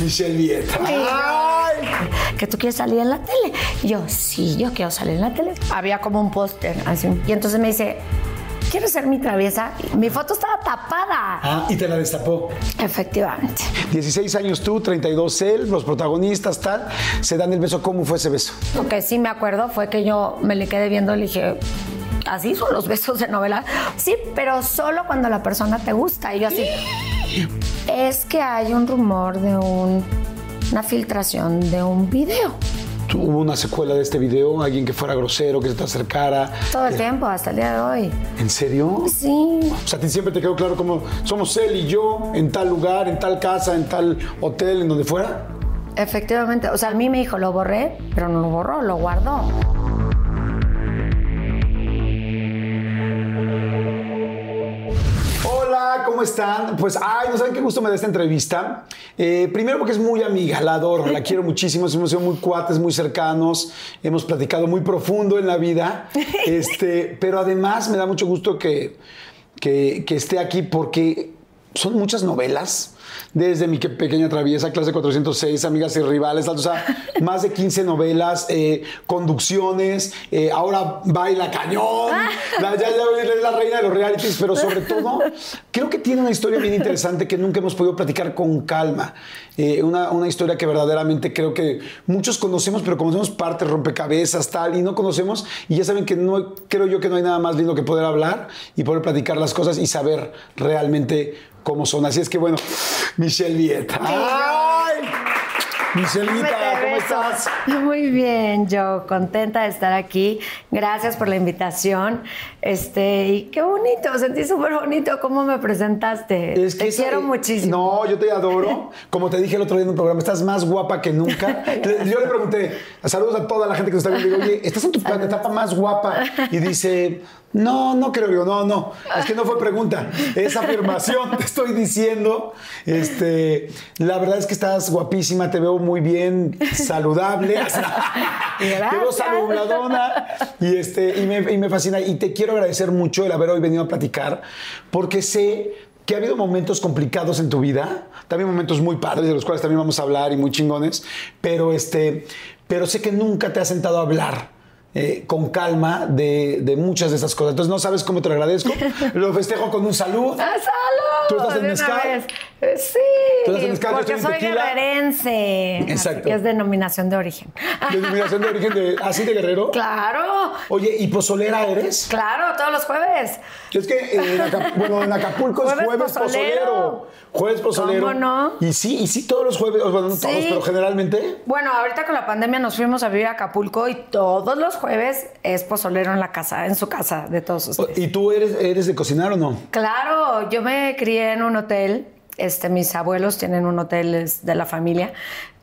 Michelle Vieta. que tú quieres salir en la tele. Y yo, sí, yo quiero salir en la tele. Había como un póster así. Y entonces me dice, ¿quieres ser mi traviesa? Mi foto estaba tapada. Ah, y te la destapó. Efectivamente. 16 años tú, 32 él, los protagonistas, tal. Se dan el beso. ¿Cómo fue ese beso? Lo que sí me acuerdo fue que yo me le quedé viendo y le dije, así son los besos de novela. Sí, pero solo cuando la persona te gusta. Y yo así, es que hay un rumor de un- una filtración de un video. ¿Hubo una secuela de este video? ¿Alguien que fuera grosero, que se te acercara? Todo el tiempo, hasta el día de hoy. ¿En serio? Sí. O sea, a ti siempre te quedó claro como somos él y yo en tal lugar, en tal casa, en tal hotel, en donde fuera. Efectivamente. O sea, a mí me dijo, lo borré, pero no lo borró, lo guardó. ¿Cómo están? Pues, ay, no saben qué gusto me da esta entrevista. Eh, primero porque es muy amiga, la adoro, la quiero muchísimo, hemos sido muy cuates, muy cercanos, hemos platicado muy profundo en la vida, este, pero además me da mucho gusto que, que, que esté aquí porque son muchas novelas. Desde mi que- pequeña traviesa, clase 406, amigas y rivales, o sea, más de 15 novelas, eh, conducciones, eh, ahora baila cañón, la, ya, ya es la reina de los realities, pero sobre todo, creo que tiene una historia bien interesante que nunca hemos podido platicar con calma. Eh, una, una historia que verdaderamente creo que muchos conocemos, pero conocemos partes, rompecabezas, tal, y no conocemos, y ya saben que no, creo yo que no hay nada más lindo que poder hablar y poder platicar las cosas y saber realmente cómo son. Así es que bueno, Michelle Vieta. ¡Ay! Michelita, ¿cómo estás? Muy bien, yo contenta de estar aquí. Gracias por la invitación. Este, y qué bonito, sentí súper bonito cómo me presentaste. Es que Te esa- quiero muchísimo. No, yo te adoro. Como te dije el otro día en un programa, estás más guapa que nunca. Yo le pregunté, saludos a toda la gente que nos está viendo. Digo, oye, ¿estás en tu etapa más guapa? Y dice, no, no creo. Digo, no, no. Es que no fue pregunta. Es afirmación, te estoy diciendo. Este, la verdad es que estás guapísima, te veo muy bien, saludable. Te veo Gracias. saludadona. Y, este, y, me, y me fascina. Y te quiero agradecer mucho el haber hoy venido a platicar, porque sé que ha habido momentos complicados en tu vida, también momentos muy padres, de los cuales también vamos a hablar y muy chingones, pero, este, pero sé que nunca te has sentado a hablar. eh, con calma de, de muchas de esas cosas. Entonces no sabes cómo te lo agradezco. Lo festejo con un salud. ¡Ah, salud! ¿Tú estás en mezcal? Sí, porque soy guerrerense. Exacto. Que es denominación de origen. Denominación de origen de así de guerrero. Claro, Oye, ¿y pozolera eres? claro, todos los jueves. Es que eh, en, Acap- bueno, en Acapulco es Jueves jueves pozolero. pozolero. Jueves pozolero. ¿Cómo no? Y sí, y sí todos los jueves, bueno, no todos, pero generalmente. Bueno, ahorita con la pandemia nos fuimos a vivir a Acapulco y todos los jueves es pozolero en la casa, en su casa de todos ustedes. ¿Y tú eres, eres de cocinar o no? Claro, yo me crié en un hotel. Este, mis abuelos tienen un hotel de la familia.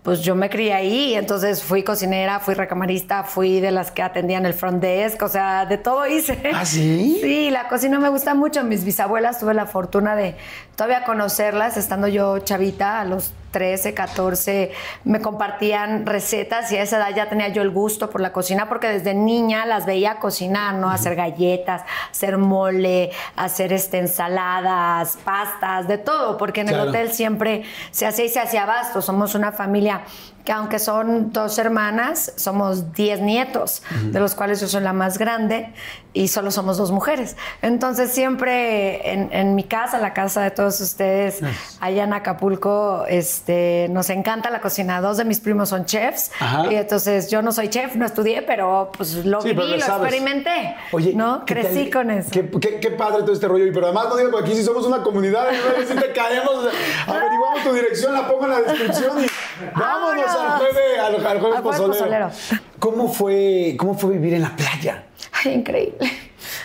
Pues yo me crié ahí, entonces fui cocinera, fui recamarista, fui de las que atendían el front desk, o sea, de todo hice. ¿Ah, sí? Sí, la cocina me gusta mucho. Mis bisabuelas tuve la fortuna de todavía conocerlas, estando yo chavita, a los 13, 14, me compartían recetas y a esa edad ya tenía yo el gusto por la cocina porque desde niña las veía cocinar, ¿no? Hacer galletas, hacer mole, hacer este, ensaladas, pastas, de todo, porque en Claro. el hotel siempre se hacía y se hacía abasto. Somos una familia que aunque son dos hermanas, somos 10 nietos, de los cuales yo soy la más grande y solo somos dos mujeres. Entonces siempre en, en mi casa, la casa de todos ustedes, allá en Acapulco, este, nos encanta la cocina. Dos de mis primos son chefs Ajá. y entonces yo no soy chef, no estudié, pero pues lo Sí, viví, lo sabes. experimenté. Oye, ¿no? ¿qué Crecí tal- con eso. Qué, qué- qué padre todo este rollo. Y Pero además, no digo, aquí si somos una comunidad, si te caemos, averiguamos tu dirección, la pongo en la descripción y vámonos al jueves, al, al jueves Al jueves pozolero. pozolero. ¿Cómo fue, ¿Cómo fue vivir en la playa? Ay, increíble.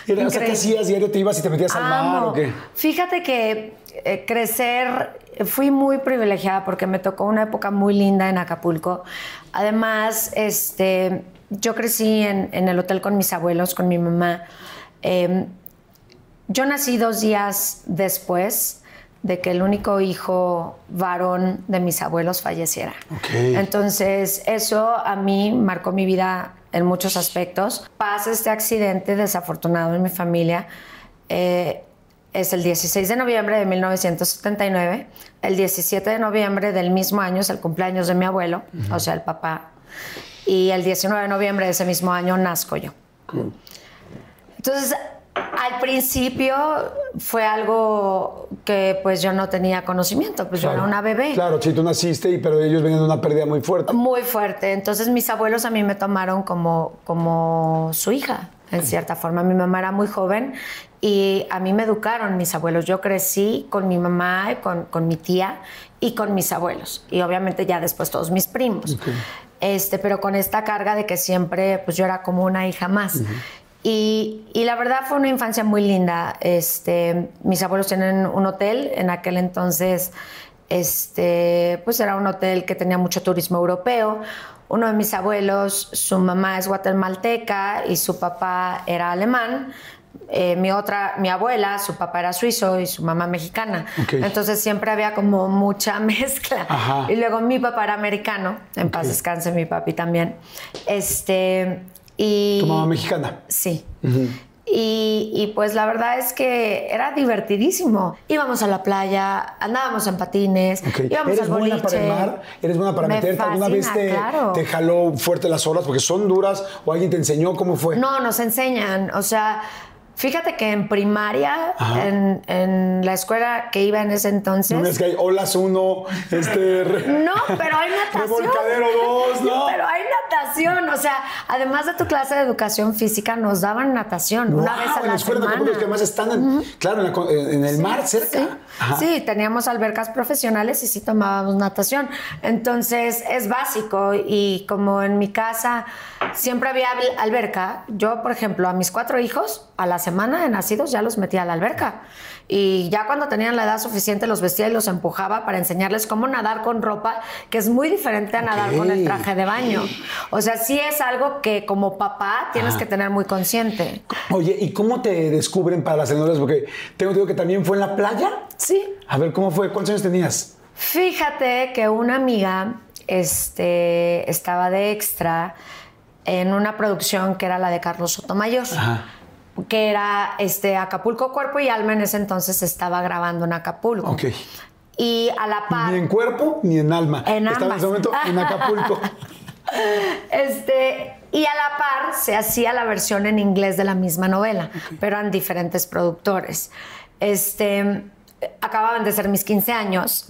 Era, o sea, ¿qué hacías? ¿Diario te ibas y te metías al mar Amo. o qué? Fíjate que eh, crecer, fui muy privilegiada porque me tocó una época muy linda en Acapulco. Además, este, yo crecí en, en el hotel con mis abuelos, con mi mamá. Eh, yo nací dos días después de que el único hijo varón de mis abuelos falleciera. Ok. Entonces, eso a mí marcó mi vida en muchos aspectos. Pasa este accidente desafortunado en mi familia. eh, es el 16 de noviembre de 1979. El 17 de noviembre del mismo año es el cumpleaños de mi abuelo, o sea, el papá. Y el 19 de noviembre de ese mismo año nazco yo. Entonces, al principio fue algo que pues yo no tenía conocimiento, pues yo era una bebé. Claro, sí, tú naciste, y, pero ellos venían de una pérdida muy fuerte. Muy fuerte. Entonces mis abuelos a mí me tomaron como, como su hija, en cierta forma. Mi mamá era muy joven y a mí me educaron mis abuelos. Yo crecí con mi mamá, con, con mi tía y con mis abuelos. Y obviamente ya después todos mis primos. Este, pero con esta carga de que siempre pues yo era como una hija más. Y, y la verdad fue una infancia muy linda. Este, mis abuelos tienen un hotel en aquel entonces. Este, pues era un hotel que tenía mucho turismo europeo. Uno de mis abuelos, su mamá es guatemalteca y su papá era alemán. Eh, mi otra, mi abuela, su papá era suizo y su mamá mexicana. Ok. Entonces siempre había como mucha mezcla. Ajá. Y luego mi papá era americano, en paz descanse mi papi también. Este, y Tu mamá mexicana. Sí. y, y, pues la verdad es que era divertidísimo. Íbamos a la playa, andábamos en patines, Ok. íbamos ¿Eres al buena boliche. para el mar? ¿Eres buena para Me meterte? ¿Alguna vez te, claro. te jaló fuerte las olas porque son duras o alguien te enseñó cómo fue? No, nos enseñan. O sea, fíjate que en primaria, en, en la escuela que iba en ese entonces. No es que hay olas uno, este... re- No, pero hay natación. Revolcadero dos, ¿no? Pero hay natación. O sea, además de tu clase de educación física, nos daban natación una Guau, vez a en la la escuela de semana. Acapulco, que además están en, claro, en, la en el mar cerca. Sí, sí, teníamos albercas profesionales y sí tomábamos natación. Entonces es básico y como en mi casa siempre había al- alberca, yo por ejemplo a mis cuatro hijos a la semana de nacidos ya los metía a la alberca. Y ya cuando tenían la edad suficiente los vestía y los empujaba para enseñarles cómo nadar con ropa, que es muy diferente a nadar con el traje de baño. O sea, sí es algo que como papá tienes que tener muy consciente. Oye, ¿y cómo te descubren para las telenovelas? Porque tengo entendido que también fue en la playa. Sí. A ver, ¿cómo fue? ¿Cuántos años tenías? Fíjate que una amiga este, estaba de extra en una producción que era la de Carlos Sotomayor. Ajá. Que era este, Acapulco Cuerpo y Alma en ese entonces estaba grabando en Acapulco. Ok. Y a la par. Ni en cuerpo ni en alma. En Estaba en ambas. ese momento en Acapulco. Este, y a la par se hacía la versión en inglés de la misma novela, pero eran diferentes productores. Este, acababan de ser mis 15 años,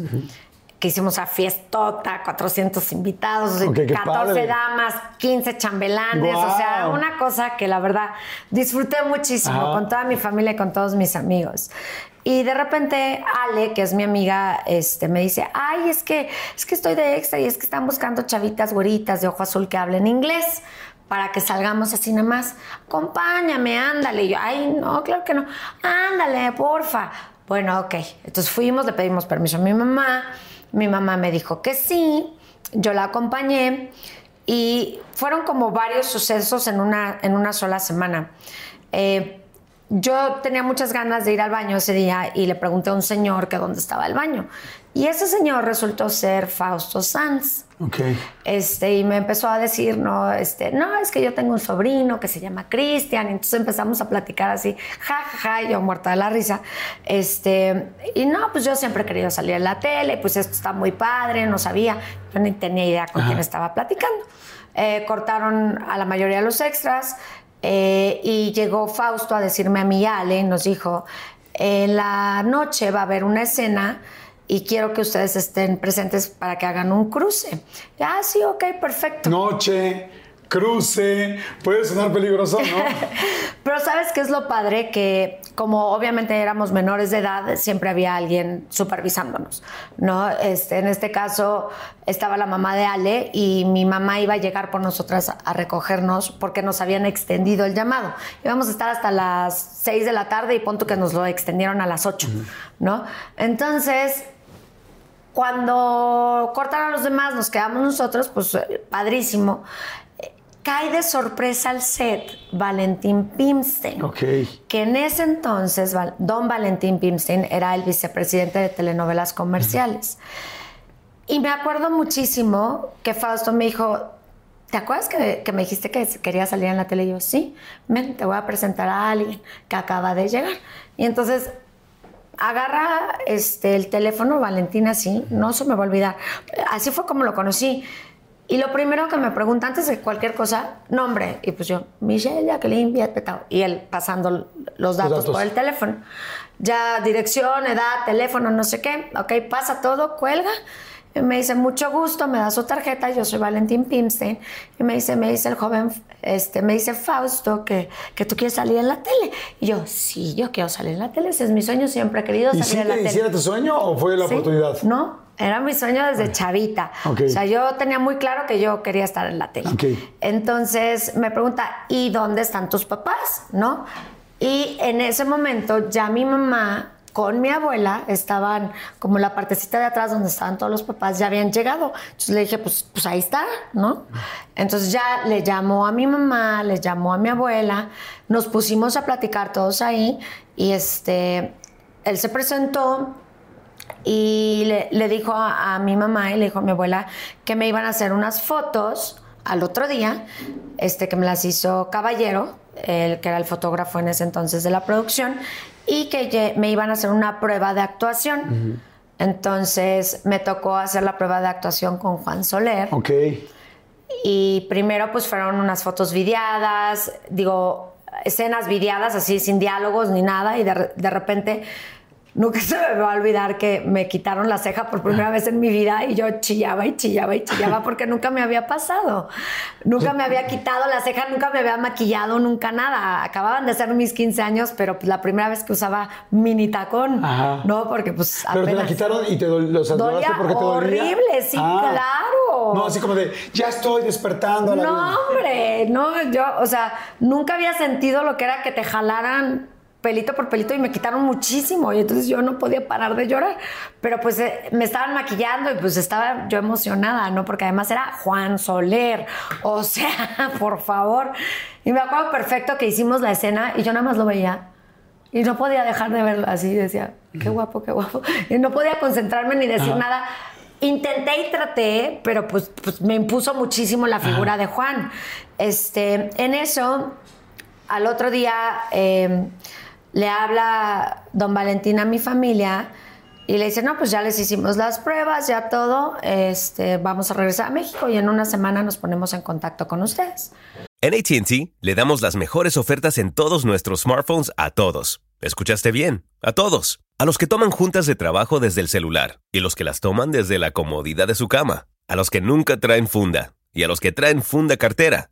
que hicimos a fiestota, 400 invitados, Ok, qué 14 padre. damas, 15 chambelanes, o sea, una cosa que la verdad disfruté muchísimo Ajá. con toda mi familia y con todos mis amigos. Y de repente Ale, que es mi amiga, este, me dice, ay, es que, es que estoy de extra y es que están buscando chavitas güeritas de ojo azul que hablen inglés para que salgamos así nada más. Acompáñame, ándale. Y yo, ay, no, claro que no. Ándale, porfa. Bueno, ok. Entonces fuimos, le pedimos permiso a mi mamá. Mi mamá me dijo que sí. Yo la acompañé. Y fueron como varios sucesos en una, en una sola semana. Eh, yo tenía muchas ganas de ir al baño ese día y le pregunté a un señor que dónde estaba el baño. Y ese señor resultó ser Fausto Sanz. Ok. Este, y me empezó a decir, no, este, no, es que yo tengo un sobrino que se llama Cristian. Entonces empezamos a platicar así, ja, ja, ja, y yo muerta de la risa. Este, y no, pues yo siempre he querido salir en la tele, pues esto está muy padre, no sabía, yo ni tenía idea con quién estaba platicando. Eh, cortaron a la mayoría de los extras eh, y llegó Fausto a decirme a mí, a Ale, nos dijo, en la noche va a haber una escena y quiero que ustedes estén presentes para que hagan un cruce. Ah, sí, ok, perfecto. Noche, cruce, puede sonar peligroso, ¿no? Pero ¿sabes qué es lo padre? Que como obviamente éramos menores de edad, siempre había alguien supervisándonos, ¿no? Este, en este caso estaba la mamá de Ale y mi mamá iba a llegar por nosotras a recogernos porque nos habían extendido el llamado. Íbamos a estar hasta las 6 de la tarde y punto que nos lo extendieron a las 8, ¿no? Entonces, cuando cortaron a los demás, nos quedamos nosotros, pues eh, padrísimo. Cae de sorpresa al set Valentín Pimstein. Ok. Que en ese entonces, don Valentín Pimstein era el vicepresidente de telenovelas comerciales. Y me acuerdo muchísimo que Fausto me dijo, ¿te acuerdas que, me dijiste que quería salir en la tele? Y yo, sí, ven, te voy a presentar a alguien que acaba de llegar. Y entonces agarra este, el teléfono, Valentina, así, no se me va a olvidar. Así fue como lo conocí. Y lo primero que me pregunta antes de cualquier cosa, nombre. Y pues yo, Michelle Jacqueline Petao. Y él pasando los datos, por el teléfono. Ya dirección, edad, teléfono, no sé qué. Ok, pasa todo, cuelga. Y me dice, mucho gusto, me da su tarjeta, yo soy Valentín Pimstein. Y me dice, me dice el joven, este, me dice Fausto que, que tú quieres salir en la tele. Y yo, sí, yo quiero salir en la tele, ese es mi sueño, siempre he querido salir en la tele. ¿Y si era tu sueño o fue la oportunidad? No, era mi sueño desde chavita. O sea, yo tenía muy claro que yo quería estar en la tele. Entonces me pregunta, ¿y dónde están tus papás? ¿No? Y en ese momento ya mi mamá con mi abuela estaban como la partecita de atrás donde estaban todos los papás, ya habían llegado. Entonces le dije, pues, pues ahí está, ¿no? Entonces ya le llamó a mi mamá, le llamó a mi abuela, nos pusimos a platicar todos ahí y este, él se presentó, y le, dijo a, mi mamá y le dijo a mi abuela que me iban a hacer unas fotos al otro día, este, que me las hizo Caballero, el que era el fotógrafo en ese entonces de la producción, y que me iban a hacer una prueba de actuación. Entonces me tocó hacer la prueba de actuación con Juan Soler. Ok. Y primero pues fueron unas fotos videadas, digo, escenas videadas así sin diálogos ni nada, y de, de repente Nunca se me va a olvidar que me quitaron la ceja por primera vez en mi vida y yo chillaba y chillaba y chillaba porque nunca me había pasado. Nunca me había quitado la ceja, nunca me había maquillado, nunca nada. Acababan de ser mis 15 años, pero pues la primera vez que usaba mini tacón, ¿no? Porque pues Pero te la quitaron y te los dolía porque te dolía. horrible, sí, ah. claro. No, así como de, ya estoy despertando. no, hombre, no, yo, o sea, nunca había sentido lo que era que te jalaran pelito por pelito y me quitaron muchísimo y entonces yo no podía parar de llorar. Pero pues eh, me estaban maquillando y pues estaba yo emocionada, ¿no? Porque además era Juan Soler, o sea, por favor. Y me acuerdo perfecto que hicimos la escena y yo nada más lo veía y no podía dejar de verlo así, decía, qué guapo, qué guapo. Y no podía concentrarme ni decir nada. Intenté y traté, pero pues, pues me impuso muchísimo la figura de Juan. Este, en eso, al otro día... Eh, le habla don Valentín a mi familia y le dice, no, pues ya les hicimos las pruebas, ya todo, este, vamos a regresar a México y en una semana nos ponemos en contacto con ustedes. En ATT le damos las mejores ofertas en todos nuestros smartphones a todos. ¿Escuchaste bien? A todos. A los que toman juntas de trabajo desde el celular y los que las toman desde la comodidad de su cama. A los que nunca traen funda y a los que traen funda cartera.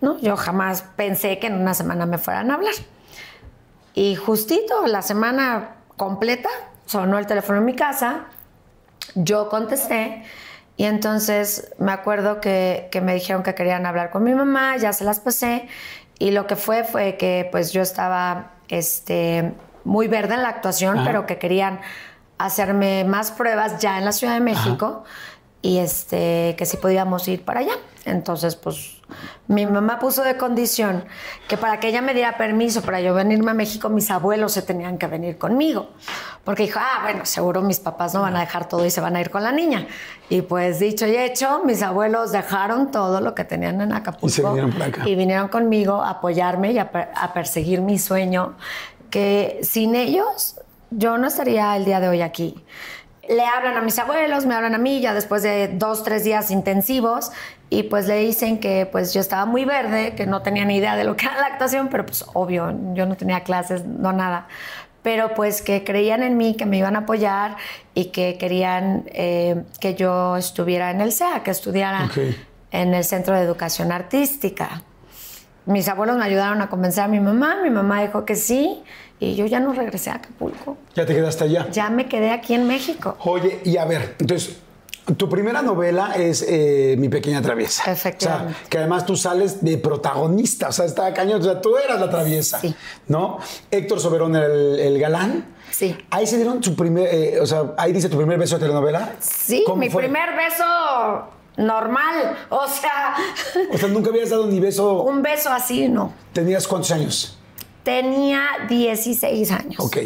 ¿no? Yo jamás pensé que en una semana me fueran a hablar. Y justito la semana completa sonó el teléfono en mi casa, yo contesté y entonces me acuerdo que, que, me dijeron que querían hablar con mi mamá, ya se las pasé y lo que fue fue que pues yo estaba este, muy verde en la actuación, pero que querían hacerme más pruebas ya en la Ciudad de México y este, que si podíamos ir para allá. Entonces, pues mi mamá puso de condición que para que ella me diera permiso para yo venirme a México, mis abuelos se tenían que venir conmigo. Porque dijo, ah, bueno, seguro mis papás no van a dejar todo y se van a ir con la niña. Y pues dicho y hecho, mis abuelos dejaron todo lo que tenían en Acapulco. Y se vinieron por acá. Y vinieron conmigo a apoyarme y a, a perseguir mi sueño, que sin ellos yo no estaría el día de hoy aquí le hablan a mis abuelos, me hablan a mí ya después de dos, tres días intensivos y pues le dicen que pues yo estaba muy verde, que no tenía ni idea de lo que era la actuación, pero pues obvio, yo no tenía clases, no nada. Pero pues que creían en mí, que me iban a apoyar y que querían eh, que yo estuviera en el SEA, que estudiara en el Centro de Educación Artística. Mis abuelos me ayudaron a convencer a mi mamá, mi mamá dijo que sí y yo ya no regresé a Acapulco. ¿Ya te quedaste allá? Ya me quedé aquí en México. Oye, y a ver, entonces, tu primera novela es eh, Mi Pequeña Traviesa. Efectivamente. O sea, que además tú sales de protagonista, o sea, está cañón, o sea, tú eras la traviesa. Sí. ¿No? Héctor Soberón era el, galán. Sí. Ahí se dieron su primer, eh, o sea, ahí dice tu primer beso de telenovela. Sí, mi primer beso normal, o sea... O sea, nunca habías dado ni beso... Un beso así, no. ¿Tenías cuántos años? Tenía 16 años. Ok.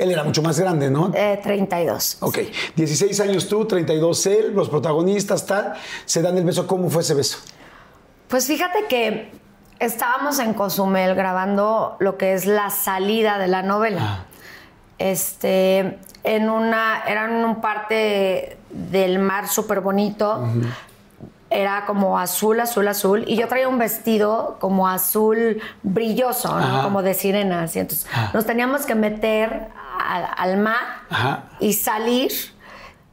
Él era mucho más grande, ¿no? Eh, 32. Ok. 16 años tú, 32 él, los protagonistas, tal. Se dan el beso. ¿Cómo fue ese beso? Pues fíjate que estábamos en Cozumel grabando lo que es la salida de la novela. Ah. Este, en una, era en un parte del mar súper bonito era como azul, azul, azul. Y yo traía un vestido como azul brilloso, ¿no? como de sirenas. Y entonces nos teníamos que meter al, mar y salir.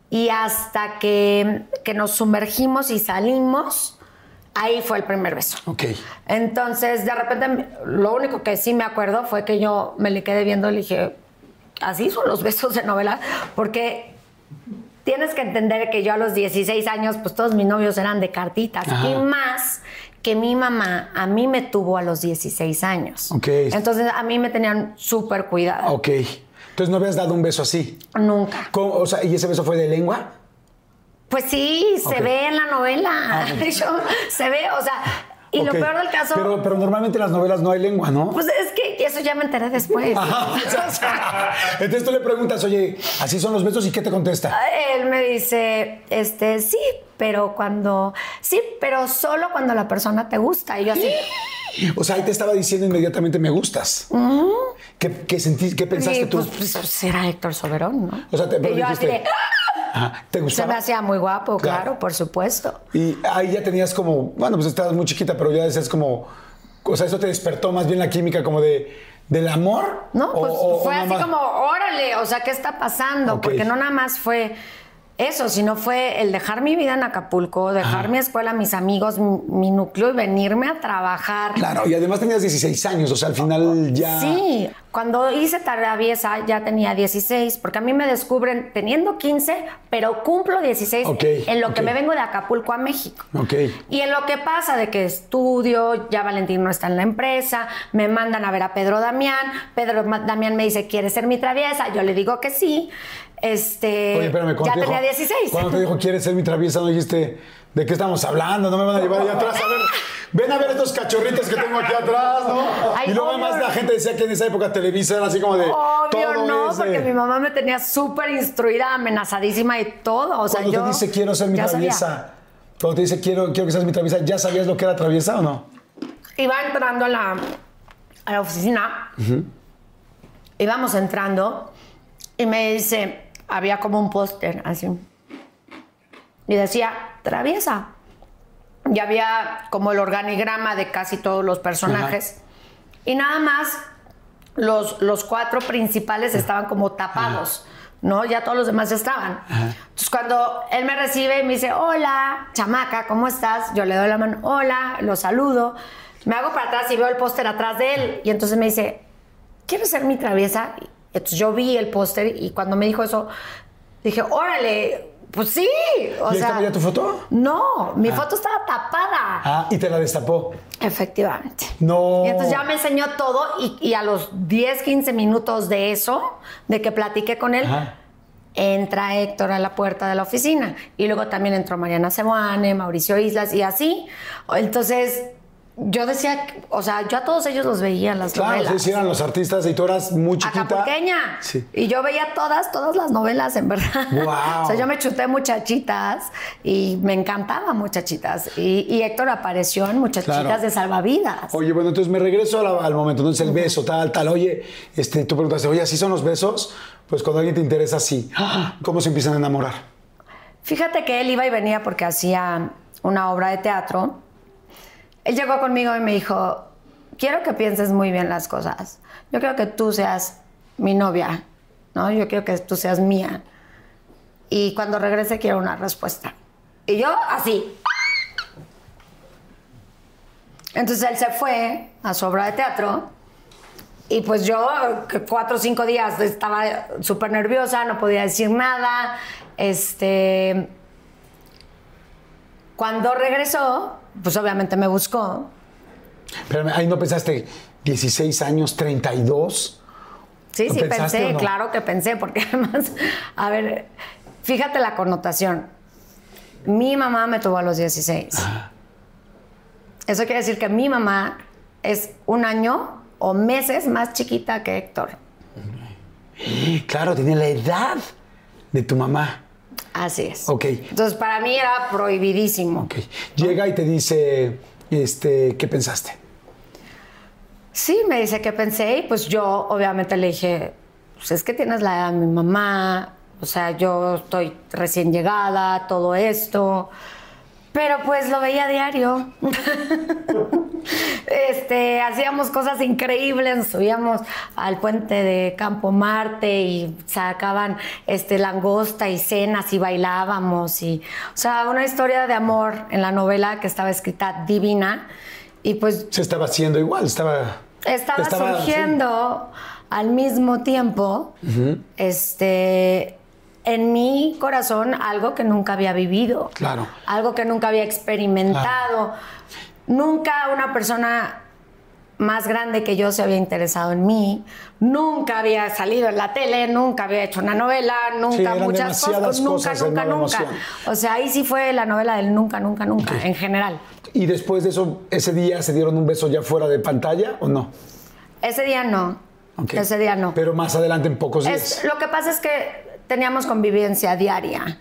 Y hasta que, que, nos sumergimos y salimos, ahí fue el primer beso. Ok. Entonces, de repente, lo único que sí me acuerdo fue que yo me le quedé viendo y le dije, así son los besos de novela, porque tienes que entender que yo a los 16 años, pues todos mis novios eran de cartitas. Y más que mi mamá a mí me tuvo a los 16 años. Ok. Entonces a mí me tenían súper cuidado. Ok. Entonces no habías dado un beso así. Nunca. O sea, ¿y ese beso fue de lengua? Pues sí, se ve en la novela. Ah, se ve, o sea, y lo peor del caso. Pero, pero normalmente en las novelas no hay lengua, ¿no? Pues es que eso ya me enteré después. Entonces tú le preguntas, oye, así son los besos y qué te contesta. Él me dice, este, sí, pero cuando. Sí, pero solo cuando la persona te gusta. Y yo así. O sea, ahí te estaba diciendo inmediatamente me gustas. ¿Qué, qué, sentís, ¿Qué pensaste tú? Pues, pues, era Héctor Soberón, ¿no? O sea, te, y yo así de, ¿Te gustaba? Se me hacía muy guapo, claro. por supuesto. Y ahí ya tenías como, bueno, pues estabas muy chiquita, pero ya decías como, o sea, eso te despertó más bien la química como de, del amor. No, pues fue así como, órale, o sea, ¿qué está pasando? Porque no nada más fue eso, sino fue el dejar mi vida en Acapulco, dejar mi escuela, mis amigos, mi, núcleo y venirme a trabajar. Claro, y además tenías 16 años, o sea, al final ya... Sí, cuando hice Traviesa ya tenía 16, porque a mí me descubren teniendo 15, pero cumplo 16 en lo que me vengo de Acapulco a México. Okay. Y en lo que pasa de que estudio, ya Valentín no está en la empresa, me mandan a ver a Pedro Damián, Pedro Damián me dice, ¿quieres ser mi traviesa? Yo le digo que sí. Este, Oye, espérame, ya tenía 16. Cuando te dijo, ¿quieres ser mi traviesa? No dijiste, ¿de qué estamos hablando? No me van a llevar allá atrás. A ver, ven a ver estos cachorritos que tengo aquí atrás, ¿no? y luego además la gente decía que en esa época Televisa era así como de. Obvio, no, porque mi mamá me tenía súper instruida, amenazadísima y todo. O sea, cuando te dice, quiero ser mi traviesa. Cuando te dice, quiero, quiero que seas mi traviesa, ¿ya sabías lo que era traviesa o no? iba entrando a la, a la oficina, íbamos entrando y me dice, había como un póster así. Y decía, traviesa. Y había como el organigrama de casi todos los personajes. Y nada más los, los cuatro principales estaban como tapados. ¿no? Ya todos los demás ya estaban. Entonces, cuando él me recibe y me dice, hola, chamaca, ¿cómo estás? Yo le doy la mano, hola, lo saludo. Me hago para atrás y veo el póster atrás de él. Y entonces me dice, ¿quieres ser mi traviesa? Entonces yo vi el póster y cuando me dijo eso, dije, órale, pues sí. O ¿Y sea, ya tu foto? No, mi foto estaba tapada. Ah, y te la destapó. Efectivamente. No. Y entonces ya me enseñó todo y, y a los 10, 15 minutos de eso, de que platiqué con él, Ajá. entra Héctor a la puerta de la oficina. Y luego también entró Mariana Sebuane, Mauricio Islas y así. Entonces yo decía, o sea, yo a todos ellos los veía en las Claro, novelas. sí, sí, eran los artistas y tú eras muy chiquita. Acapulqueña. Sí. Y yo veía todas, todas las novelas, en verdad. Guau. o sea, yo me chuté muchachitas y me encantaba muchachitas. Y, y Héctor apareció en muchachitas Claro. de salvavidas. Oye, bueno, entonces me regreso la- al momento. Entonces el beso, tal, tal. Oye, este, tú preguntaste, oye, ¿así son los besos? Pues cuando alguien te interesa, sí. ¿Cómo se empiezan a enamorar? Fíjate que él iba y venía porque hacía una obra de teatro. Él llegó conmigo y me dijo, quiero que pienses muy bien las cosas. Yo quiero que tú seas mi novia, ¿no? Yo quiero que tú seas mía. Y cuando regrese quiero una respuesta. Y yo así. Entonces él se fue a su obra de teatro y pues yo, cuatro o cinco días, estaba súper nerviosa, no podía decir nada. Este. Cuando regresó, pues obviamente me buscó. Pero ahí no pensaste 16 años, 32. Sí, ¿Lo sí, pensé, no? claro que pensé, porque además, a ver, fíjate la connotación. Mi mamá me tuvo a los 16. Eso quiere decir que mi mamá es un año o meses más chiquita que Héctor. Claro, tenía la edad de tu mamá. Así es. Ok. Entonces, para mí era prohibidísimo. Ok. Llega y te dice, este, ¿qué pensaste? Sí, me dice que pensé y pues yo obviamente le dije, pues es que tienes la edad de mi mamá, o sea, yo estoy recién llegada, todo esto, pero pues lo veía a diario. este, hacíamos cosas increíbles, subíamos al puente de Campo Marte y sacaban este, langosta y cenas y bailábamos y, o sea, una historia de amor en la novela que estaba escrita divina y pues Se estaba haciendo igual, estaba... estaba, estaba- surgiendo al mismo tiempo, este, en mi corazón algo que nunca había vivido, Claro. algo que nunca había experimentado. Nunca una persona más grande que yo se había interesado en mí, nunca había salido en la tele, nunca había hecho una novela, nunca Sí, muchas cosas, nunca, cosas nunca, nunca. O sea, ahí sí fue la novela del nunca, nunca, nunca, en general. Y después de eso, ese día se dieron un beso ya fuera de pantalla o no? Ese día no. Ese día no. Pero más adelante en pocos días. Es- lo que pasa es que teníamos convivencia diaria.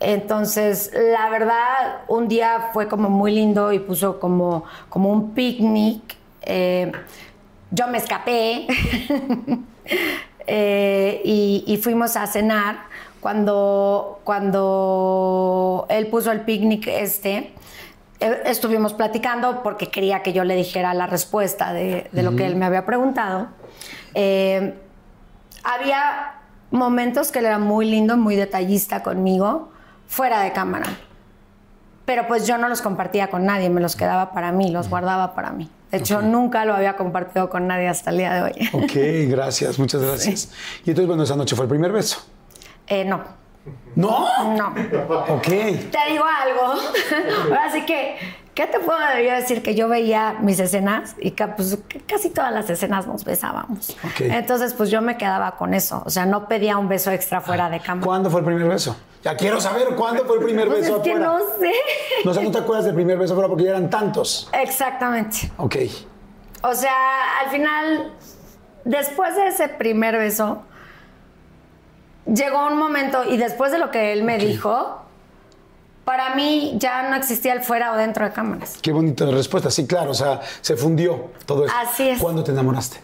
Entonces, la verdad, un día fue como muy lindo y puso como, como un picnic. Eh, yo me escapé Eh, y, y fuimos a cenar. Cuando, cuando él puso el picnic este, eh, estuvimos platicando porque quería que yo le dijera la respuesta de, de lo que él me había preguntado. Eh, había momentos que él era muy lindo, muy detallista conmigo, fuera de cámara. Pero pues yo no los compartía con nadie, me los quedaba para mí, los guardaba para mí. De hecho, nunca lo había compartido con nadie hasta el día de hoy. Ok, gracias, muchas gracias. Y entonces, bueno, esa noche fue el primer beso. Eh, no, ¡No! no. Ok. Te digo algo. Ahora sí que, ¿qué te puedo yo decir? Que yo veía mis escenas y que, pues, que casi todas las escenas nos besábamos. Entonces, pues yo me quedaba con eso. O sea, no pedía un beso extra fuera de cámara. ¿Cuándo fue el primer beso? Ya quiero saber cuándo fue el primer Pues beso es que afuera. no sé. No, sea, no te acuerdas del primer beso afuera porque ya eran tantos. Exactamente. Ok. O sea, al final, después de ese primer beso, llegó un momento y después de lo que él me dijo, para mí ya no existía el fuera o dentro de cámaras. Qué bonita respuesta. Sí, claro, o sea, se fundió todo eso. Así es. ¿Cuándo te enamoraste?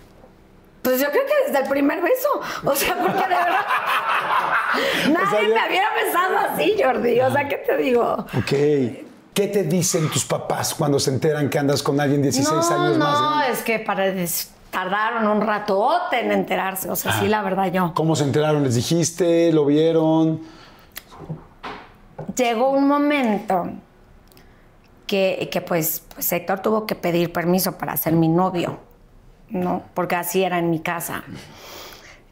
Pues yo creo que desde el primer beso. O sea, porque de verdad. nadie ya- me había besado así, Jordi. O sea, ¿qué te digo? Ok. ¿Qué te dicen tus papás cuando se enteran que andas con alguien 16 no, años más no, es que para tardaron un ratote en enterarse. O sea, sí, la verdad, yo. ¿Cómo se enteraron? ¿Les dijiste? ¿Lo vieron? Llegó un momento que, que, pues, pues Héctor tuvo que pedir permiso para ser mi novio, ¿no? Porque así era en mi casa.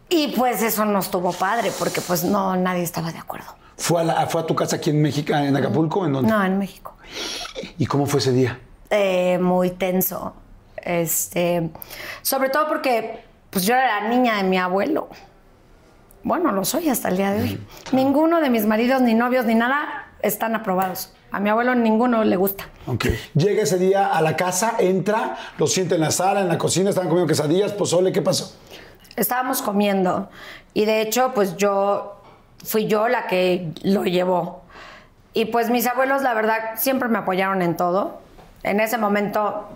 Y pues eso no estuvo padre, porque pues no, nadie estaba de acuerdo. ¿Fue a, la- fue a tu casa aquí en México, en Acapulco? ¿En dónde? No, en México. ¿Y cómo fue ese día? Eh, muy tenso. Este, sobre todo porque pues yo era la niña de mi abuelo. Bueno, lo soy hasta el día de hoy. Ninguno de mis maridos, ni novios, ni nada están aprobados. A mi abuelo ninguno le gusta. Ok. Llega ese día a la casa, entra, lo siente en la sala, en la cocina, estaban comiendo quesadillas, pozole, ¿qué pasó? Estábamos comiendo y de hecho pues yo fui yo la que lo llevó. Y pues mis abuelos la verdad siempre me apoyaron en todo. En ese momento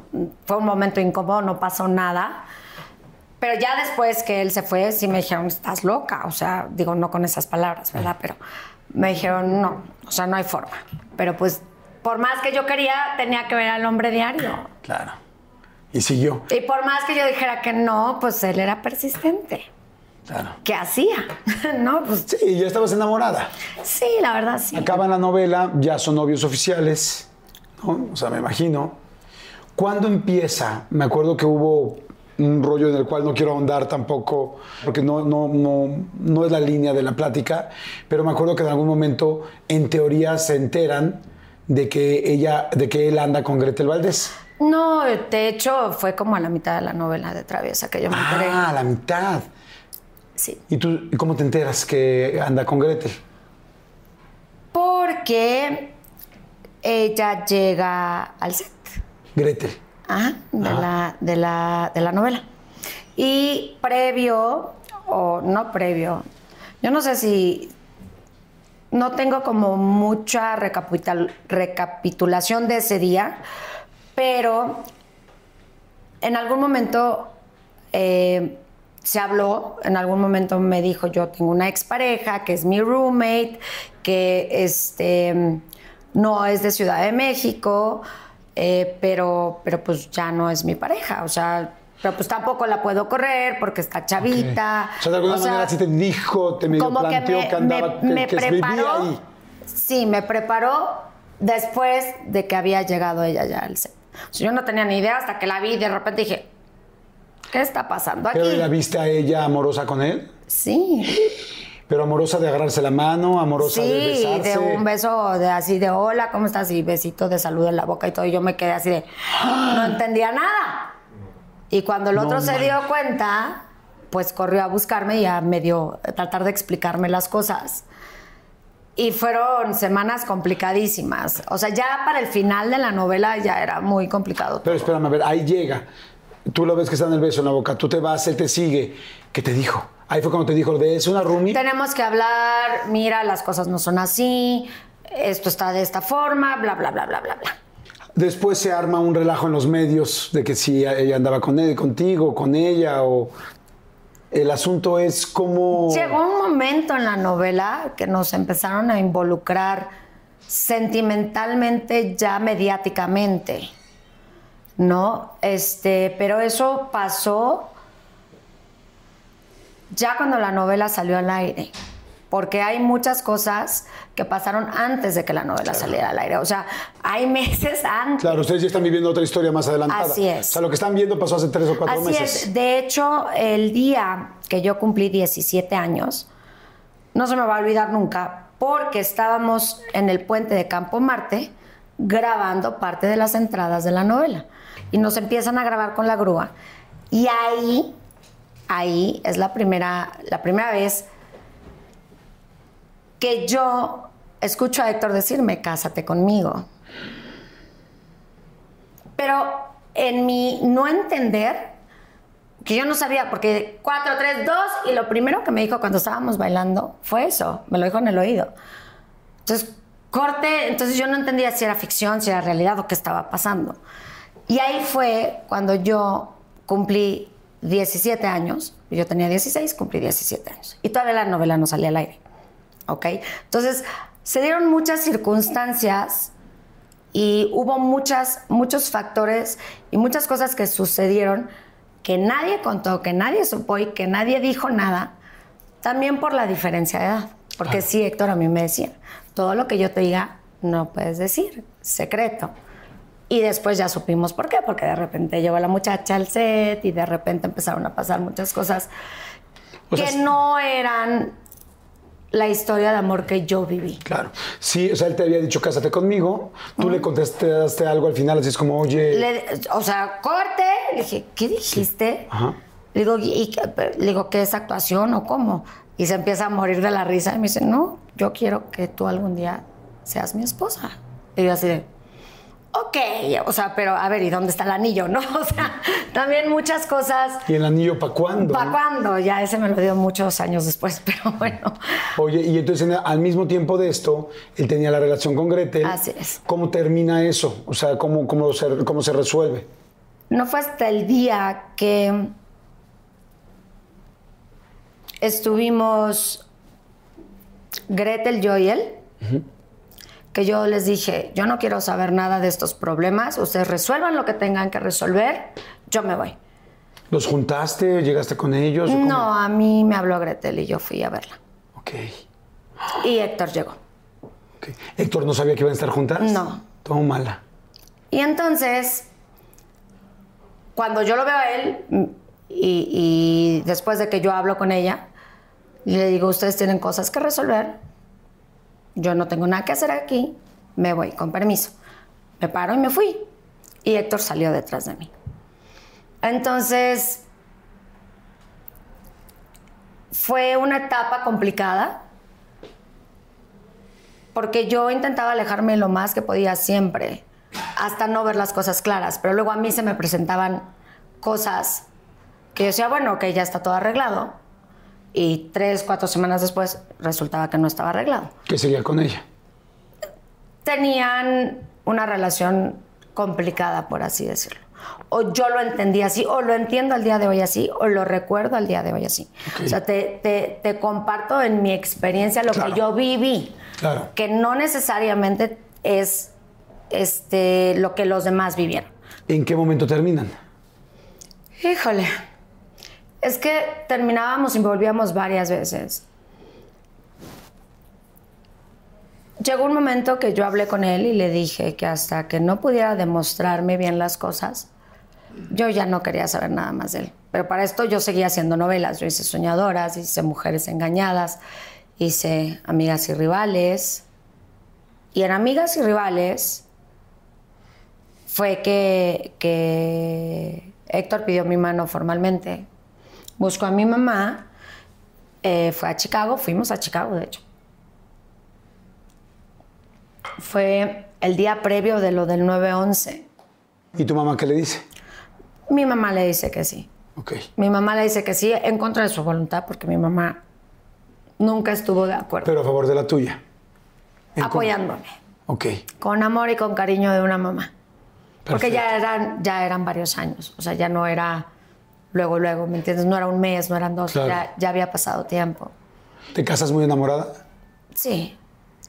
fue un momento incómodo, no pasó nada. Pero ya después que él se fue, sí me dijeron, estás loca. O sea, digo, no con esas palabras, ¿verdad? Pero me dijeron, no, o sea, no hay forma. Pero pues, por más que yo quería, tenía que ver al hombre diario. Claro. Y siguió. Y por más que yo dijera que no, pues él era persistente. Claro. ¿Qué hacía? no, pues Sí, ya estabas enamorada. sí, la verdad sí. Acaba la novela, ya son novios oficiales, ¿no? O sea, me imagino. ¿Cuándo empieza? Me acuerdo que hubo un rollo en el cual no quiero ahondar tampoco, porque no, no, no, no es la línea de la plática, pero me acuerdo que en algún momento, en teoría, se enteran de que ella, de que él anda con Gretel Valdés. No, de hecho fue como a la mitad de la novela de Traviesa que yo me enteré. Ah, a la mitad. Sí. ¿Y tú y cómo te enteras que anda con Gretel? Porque ella llega al set Gretel. Ajá, de, la, de, la, de la novela. Y previo, o no previo, yo no sé si. No tengo como mucha recapitul- recapitulación de ese día, pero en algún momento eh, se habló, en algún momento me dijo, yo tengo una expareja que es mi roommate, que este, no es de Ciudad de México, eh, pero, pero pues ya no es mi pareja, o sea, pero pues tampoco la puedo correr porque está chavita. O sea, de alguna O manera sí te dijo, te medio como planteó que que, me, andaba, me- me que, que vivía preparó. ahí. Sí, me preparó después de que había llegado ella ya al set. O sea, yo no tenía ni idea hasta que la vi y de repente dije, ¿qué está pasando aquí? Pero la viste a ella amorosa con él. Sí, Pero amorosa de agarrarse la mano, amorosa de sí, besarse. de un beso de así de hola, ¿cómo estás? Y besito de salud en la boca y todo. Y yo me quedé así de, no entendía nada. Y cuando el No otro se dio cuenta, pues corrió a buscarme y a medio tratar de explicarme las cosas. Y fueron semanas complicadísimas. O sea, ya para el final de la novela ya era muy complicado. Pero espérame, a ver, ahí llega. Tú lo ves que está en el beso en la boca, tú te vas, él te sigue. ¿Qué te dijo? Ahí fue cuando te dijo, de es una roomie. Tenemos que hablar, mira, las cosas no son así, esto está de esta forma, bla, bla, bla, bla, bla, bla. Después se arma un relajo en los medios de que si ella andaba con él, contigo, con ella, o. El asunto es cómo. Llegó un momento en la novela que nos empezaron a involucrar sentimentalmente, ya mediáticamente, ¿no? Este, pero eso pasó ya cuando la novela salió al aire. Porque hay muchas cosas que pasaron antes de que la novela saliera al aire. O sea, hay meses antes. Claro, ustedes ya están viviendo otra historia más adelantada. Así es. O sea, lo que están viendo pasó hace tres o cuatro Así meses. es. De hecho, el día que yo cumplí 17 años, no se me va a olvidar nunca, porque estábamos en el puente de Campo Marte grabando parte de las entradas de la novela. Y nos empiezan a grabar con la grúa. Y ahí, ahí es la primera, la primera vez que yo escucho a Héctor decirme, cásate conmigo. Pero en mi no entender, que yo no sabía, porque 4, 3, 2, y lo primero que me dijo cuando estábamos bailando fue eso, me lo dijo en el oído. Entonces, Corte, entonces yo no entendía si era ficción, si era realidad o qué estaba pasando. Y ahí fue cuando yo cumplí 17 años, yo tenía 16, cumplí 17 años. Y todavía la novela no salía al aire. ¿Ok? Entonces, se dieron muchas circunstancias y hubo muchas, muchos factores y muchas cosas que sucedieron que nadie contó, que nadie supo y que nadie dijo nada, también por la diferencia de edad. Porque sí, Héctor, a mí me decía, todo lo que yo te diga no puedes decir, secreto. Y después ya supimos por qué, porque de repente llegó la muchacha al set y de repente empezaron a pasar muchas cosas que no eran la historia de amor que yo viví. Claro. Sí, o sea, él te había dicho, cásate conmigo. Tú le contestaste algo al final, así es como, oye. o sea, corte. Le dije, ¿qué dijiste? Ajá. Le digo, ¿y, le digo, ¿qué es actuación o cómo? Y se empieza a morir de la risa y me dice, no, yo quiero que tú algún día seas mi esposa. Y yo así de, ok, o sea, pero a ver, ¿y dónde está el anillo, no? O sea, también muchas cosas. ¿Y el anillo para cuándo? ¿Para cuándo? Ya ese me lo dio muchos años después, pero bueno. Oye, y entonces al mismo tiempo de esto, él tenía la relación con Gretel. Así es. ¿Cómo termina eso? O sea, ¿cómo, cómo, se, cómo se resuelve? No fue hasta el día que estuvimos Gretel, yo y él, que yo les dije, yo no quiero saber nada de estos problemas, ustedes resuelvan lo que tengan que resolver, yo me voy. ¿Los juntaste? ¿Llegaste con ellos? No, a mí me habló Gretel y yo fui a verla. Ok. Y Héctor llegó. Okay. ¿Héctor no sabía que iban a estar juntas? No. Todo mala. Y entonces, cuando yo lo veo a él, y después de que yo hablo con ella, y le digo, ustedes tienen cosas que resolver, yo no tengo nada que hacer aquí, me voy, con permiso. Me paro y me fui. Y Héctor salió detrás de mí. Entonces, fue una etapa complicada, porque yo intentaba alejarme lo más que podía siempre, hasta no ver las cosas claras, pero luego a mí se me presentaban cosas que yo decía, bueno, que ya está todo arreglado, y tres, cuatro semanas después resultaba que no estaba arreglado. ¿Qué seguía con ella? Tenían una relación complicada, por así decirlo. O yo lo entendí así, o lo entiendo al día de hoy así, o lo recuerdo al día de hoy así. O sea, te, te, comparto en mi experiencia lo que yo viví. Claro. Que no necesariamente es este, lo que los demás vivieron. ¿En qué momento terminan? Híjole. Es que terminábamos y volvíamos varias veces. Llegó un momento que yo hablé con él y le dije que hasta que no pudiera demostrarme bien las cosas, yo ya no quería saber nada más de él. Pero para esto yo seguía haciendo novelas. Yo hice Soñadoras, hice Mujeres Engañadas, hice Amigas y Rivales. Y en Amigas y Rivales fue que, que Héctor pidió mi mano formalmente buscó a mi mamá, eh, fue a Chicago, fuimos a Chicago, de hecho. Fue el día previo de lo del 9-11. ¿Y tu mamá qué le dice? Mi mamá le dice que sí. Ok. Mi mamá le dice que sí en contra de su voluntad porque mi mamá nunca estuvo de acuerdo. Pero a favor de la tuya. Apoyándome. Ok. Con amor y con cariño de una mamá. Porque ya eran, ya eran varios años. O sea, ya no era luego, luego, ¿me entiendes? No era un mes, no eran dos, ya, había pasado tiempo. ¿Te casas muy enamorada? Sí,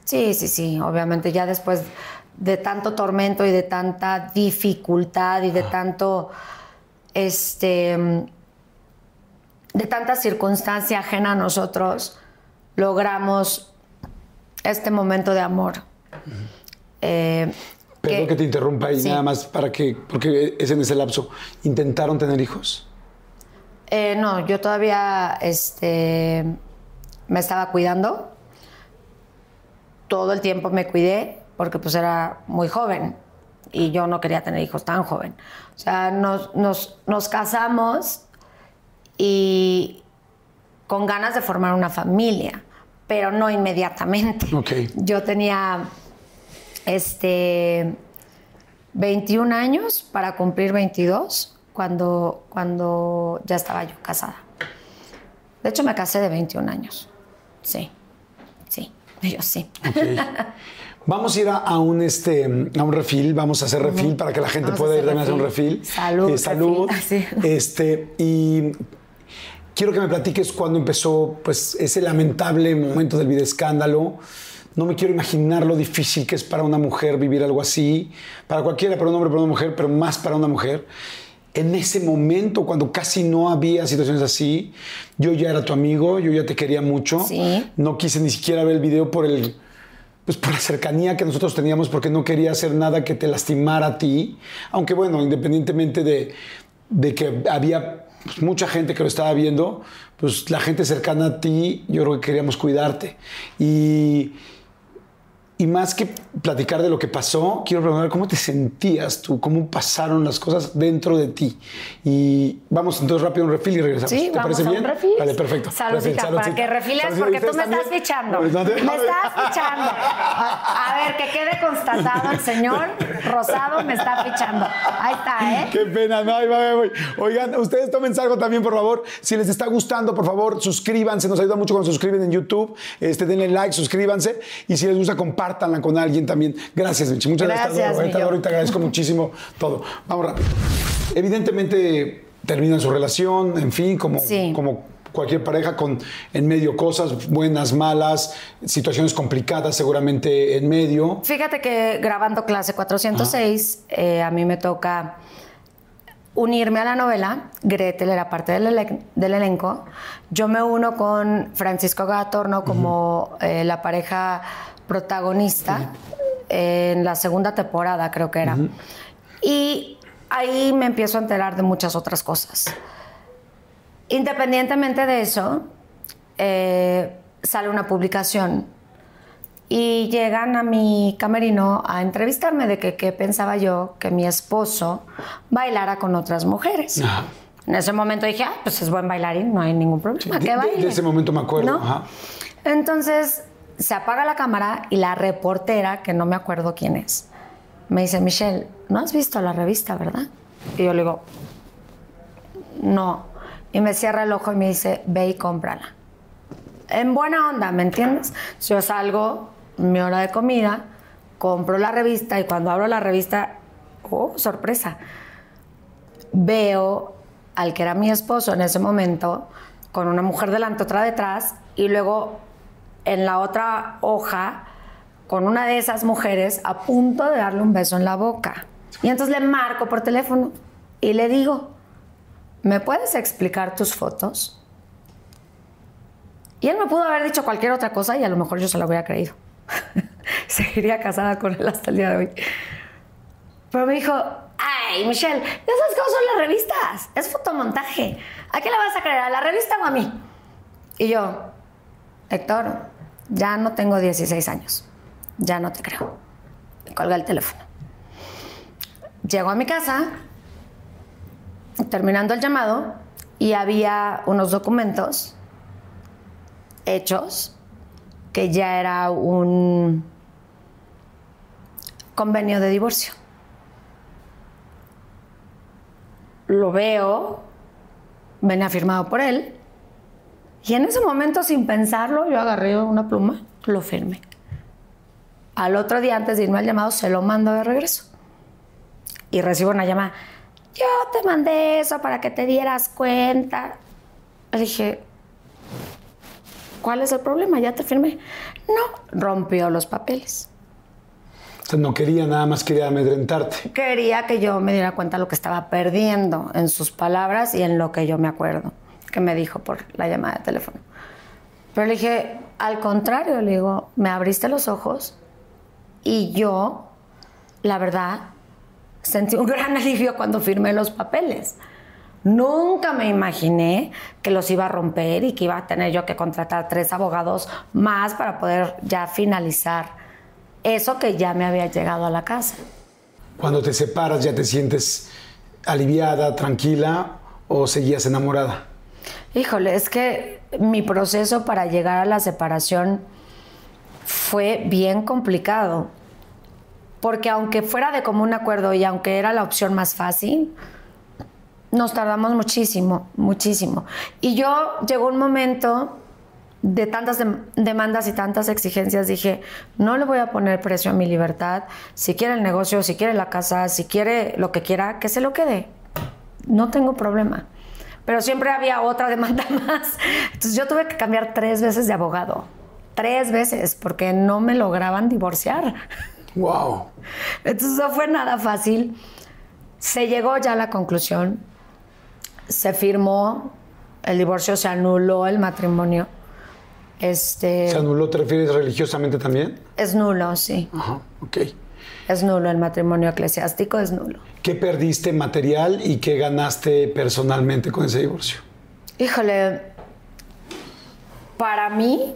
sí, sí, sí, obviamente ya después de tanto tormento y de tanta dificultad y de tanto, este, de tanta circunstancia ajena a nosotros, logramos este momento de amor. Eh, Perdón que, te interrumpa y nada más para que, porque es en ese lapso, ¿intentaron tener hijos? Eh, no, yo todavía este, me estaba cuidando. Todo el tiempo me cuidé porque pues era muy joven y yo no quería tener hijos tan joven. O sea, nos, nos, casamos y con ganas de formar una familia, pero no inmediatamente. Yo tenía este, 21 años para cumplir 22 cuando, cuando ya estaba yo casada. De hecho, me casé de 21 años. Sí, sí. Yo sí. Ok. Vamos a ir a, a un este a un refil, vamos a hacer refil para que la gente Vamos pueda ir también a hacer un refil. Salud, Eh, salud. refil. Este, y quiero que me platiques cuando empezó pues ese lamentable momento del videoescándalo. No me quiero imaginar lo difícil que es para una mujer vivir algo así, para cualquiera, para un hombre, para una mujer, pero más para una mujer. En ese momento, cuando casi no había situaciones así, yo ya era tu amigo, yo ya te quería mucho. Sí. No quise ni siquiera ver el video por el, pues por la cercanía que nosotros teníamos, porque no quería hacer nada que te lastimara a ti. Aunque bueno, independientemente de, de que había pues, mucha gente que lo estaba viendo, pues la gente cercana a ti, yo creo que queríamos cuidarte. Y, y más que platicar de lo que pasó, quiero preguntar cómo te sentías tú, cómo pasaron las cosas dentro de ti. Y vamos entonces rápido a un refil y regresamos. Sí, ¿Te vamos parece a un bien? refil. Vale, perfecto. Saludcita, Refil, para que refiles, porque tú me ¿Ustedes estás fichando. Pues, ¿no te- Me estás fichando. A, ver, que quede constatado, el señor Rosado me está fichando. Ahí está, ¿eh? Qué pena, no, ahí va, ahí voy. Oigan, ustedes tomen algo también, por favor. Si les está gustando, por favor, suscríbanse. Nos ayuda mucho cuando se suscriben en YouTube. Este, denle like, suscríbanse. Y si les gusta, compártanla con alguien también. Gracias, Michi. Muchas gracias. Gracias, Te adoro, te agradezco muchísimo todo. Vamos rápido. Evidentemente, terminan su relación, en fin, como, Sí. como cualquier pareja con en medio cosas buenas, malas, situaciones complicadas seguramente en medio. Fíjate que grabando clase 406, eh, a mí me toca unirme a la novela. Gretel era parte del, elen- del elenco. Yo me uno con Francisco Gatorno como eh, la pareja protagonista en la segunda temporada, creo que era. Y ahí me empiezo a enterar de muchas otras cosas. Independientemente de eso, eh, sale una publicación y llegan a mi camerino a entrevistarme de que qué pensaba yo que mi esposo bailara con otras mujeres. Ajá. En ese momento dije, ah, pues es buen bailarín, no hay ningún problema, de- que de- baile. de ese momento me acuerdo, ¿No? ajá. Entonces se apaga la cámara y la reportera, que no me acuerdo quién es, me dice, Michelle, ¿no has visto la revista, verdad? Y yo le digo, no. Y me cierra el ojo y me dice, ve y cómprala. En buena onda, ¿me entiendes? Yo salgo, mi hora de comida, compro la revista y cuando abro la revista, oh, sorpresa, veo al que era mi esposo en ese momento con una mujer delante, otra detrás, y luego en la otra hoja con una de esas mujeres a punto de darle un beso en la boca. Y entonces le marco por teléfono y le digo, ¿me puedes explicar tus fotos? Y él me pudo haber dicho cualquier otra cosa y a lo mejor yo se lo hubiera creído. Seguiría casada con él hasta el día de hoy. Pero me dijo, ay, Michelle, ya sabes cómo son las revistas. Es fotomontaje. ¿A qué le vas a creer? ¿A la revista o a mí? Y yo, Héctor, ya no tengo 16 años. Ya no te creo. Me colga el teléfono. Llego a mi casa, terminando el llamado, y había unos documentos hechos que ya era un convenio de divorcio. Lo veo, venía firmado por él, y en ese momento, sin pensarlo, yo agarré una pluma, lo firmé. Al otro día, antes de irme al llamado, se lo mando de regreso. Y recibo una llamada. Yo te mandé eso para que te dieras cuenta. Le dije, ¿cuál es el problema? Ya te firmé. No, rompió los papeles. O sea, no quería, nada más quería amedrentarte. Quería que yo me diera cuenta de lo que estaba perdiendo en sus palabras y en lo que yo me acuerdo que me dijo por la llamada de teléfono. Pero le dije, al contrario, le digo, me abriste los ojos y yo, la verdad, sentí un gran alivio cuando firmé los papeles. Nunca me imaginé que los iba a romper y que iba a tener yo que contratar tres abogados más para poder ya finalizar eso que ya me había llegado a la casa. Cuando te separas, ¿ya te sientes aliviada, tranquila o seguías enamorada? Híjole, es que mi proceso para llegar a la separación fue bien complicado. Porque aunque fuera de común acuerdo y aunque era la opción más fácil, nos tardamos muchísimo, muchísimo. Y yo llegó un momento de tantas demandas y tantas exigencias, dije, no le voy a poner precio a mi libertad. Si quiere el negocio, si quiere la casa, si quiere lo que quiera, que se lo quede. No tengo problema. Pero siempre había otra demanda más. Entonces yo tuve que cambiar tres veces de abogado. Tres veces, porque no me lograban divorciar. Wow. Entonces no fue nada fácil. Se llegó ya a la conclusión. Se firmó, el divorcio se anuló el matrimonio este, ¿Se anuló, te refieres religiosamente también? Es nulo, sí. Ajá, ok. Es nulo, el matrimonio eclesiástico es nulo. ¿Qué perdiste material y qué ganaste personalmente con ese divorcio? Híjole, para mí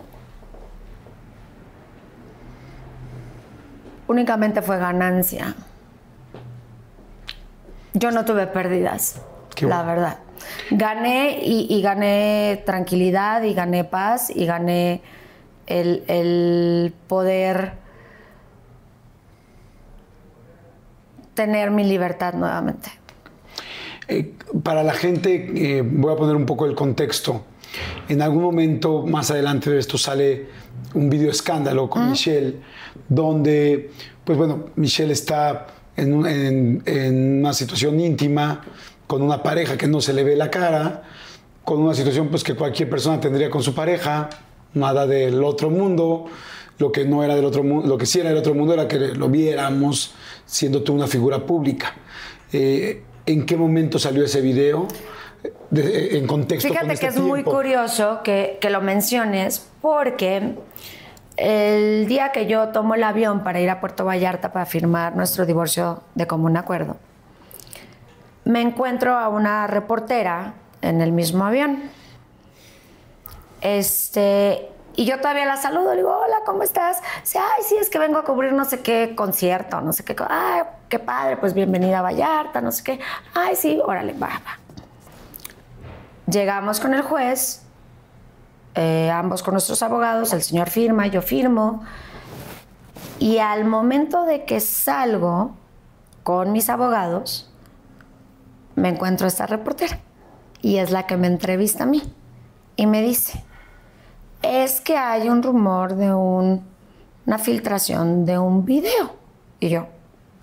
únicamente fue ganancia. Yo no tuve pérdidas, la verdad. Gané y, gané tranquilidad y gané paz y gané el, poder tener mi libertad nuevamente. Eh, para la gente, eh, voy a poner un poco el contexto. En algún momento más adelante de esto sale un video escándalo con Michelle, donde, pues bueno, Michelle está en, en una situación íntima con una pareja que no se le ve la cara, con una situación pues que cualquier persona tendría con su pareja, nada del otro mundo, lo que no era del otro mundo, lo que sí era del otro mundo era que lo viéramos siendo tú una figura pública. Eh, ¿En qué momento salió ese video? en contexto. Fíjate este que es muy curioso que, que lo menciones porque el día que yo tomo el avión para ir a Puerto Vallarta para firmar nuestro divorcio de común acuerdo, me encuentro a una reportera en el mismo avión. Este, y yo todavía la saludo, le digo, hola, ¿cómo estás? Dice, ay, sí, es que vengo a cubrir no sé qué concierto, no sé qué. Ay, qué padre, pues bienvenida a Vallarta, no sé qué. Ay, sí, órale, va, va. Llegamos con el juez, eh, ambos con nuestros abogados, el señor firma, yo firmo. Y al momento de que salgo con mis abogados, me encuentro a esta reportera y es la que me entrevista a mí y me dice, es que hay un rumor de una filtración de un video. Y yo,